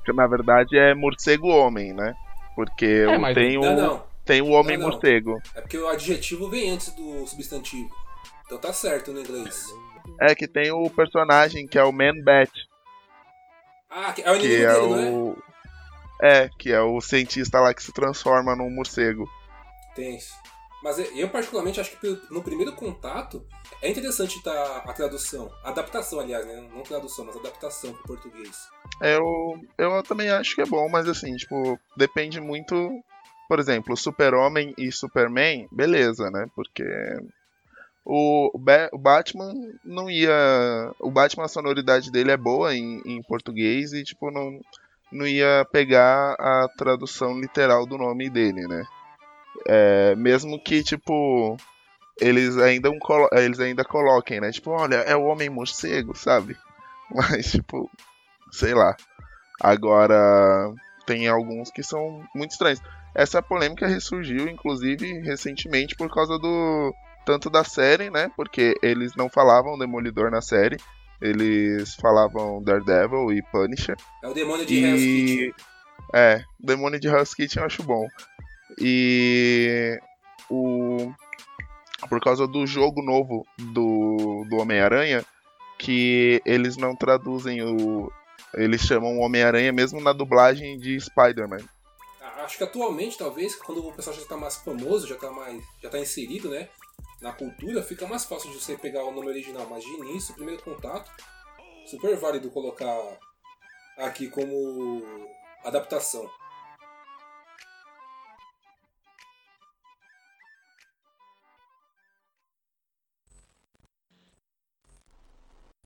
que na verdade é Morcego Homem, né? Porque É, o- mas- tem, o, Não, não. tem o Homem Não, não. Morcego. É porque o adjetivo vem antes do substantivo. Então tá certo no inglês. É que tem o personagem que é o Man Bat, Ah, que- é o que inimigo é dele, não é? o. É, que é o cientista lá que se transforma num morcego. Tem. Mas eu- particularmente acho que no primeiro contato é interessante tá a tradução. A adaptação, aliás, né? Não tradução, mas adaptação pro português. Eu, eu também acho que é bom, mas assim, tipo, depende muito. Por exemplo, Super-Homem e Superman, beleza, né? Porque o, o Batman não ia. O Batman, a sonoridade dele é boa em, em português e, tipo, não, não ia pegar a tradução literal do nome dele, né? É, mesmo que, tipo, eles ainda, um colo- eles ainda coloquem, né? Tipo, olha, é o Homem Morcego, sabe? Mas, tipo, sei lá. Agora, tem alguns que são muito estranhos. Essa polêmica ressurgiu, inclusive, recentemente por causa do. Tanto da série, né? Porque eles não falavam Demolidor na série. Eles falavam Daredevil e Punisher. É o demônio de Hell's Kitchen. E. É, o demônio de Hell's Kitchen eu acho bom. E. O. Por causa do jogo novo do, do Homem-Aranha, que eles não traduzem o. Eles chamam o Homem-Aranha mesmo na dublagem de Spider-Man. Ah, Acho que atualmente, talvez, quando o pessoal já tá mais famoso, já tá mais. já tá inserido, né? Na cultura, fica mais fácil de você pegar o nome original. Mas de início, primeiro contato, super válido colocar aqui como adaptação.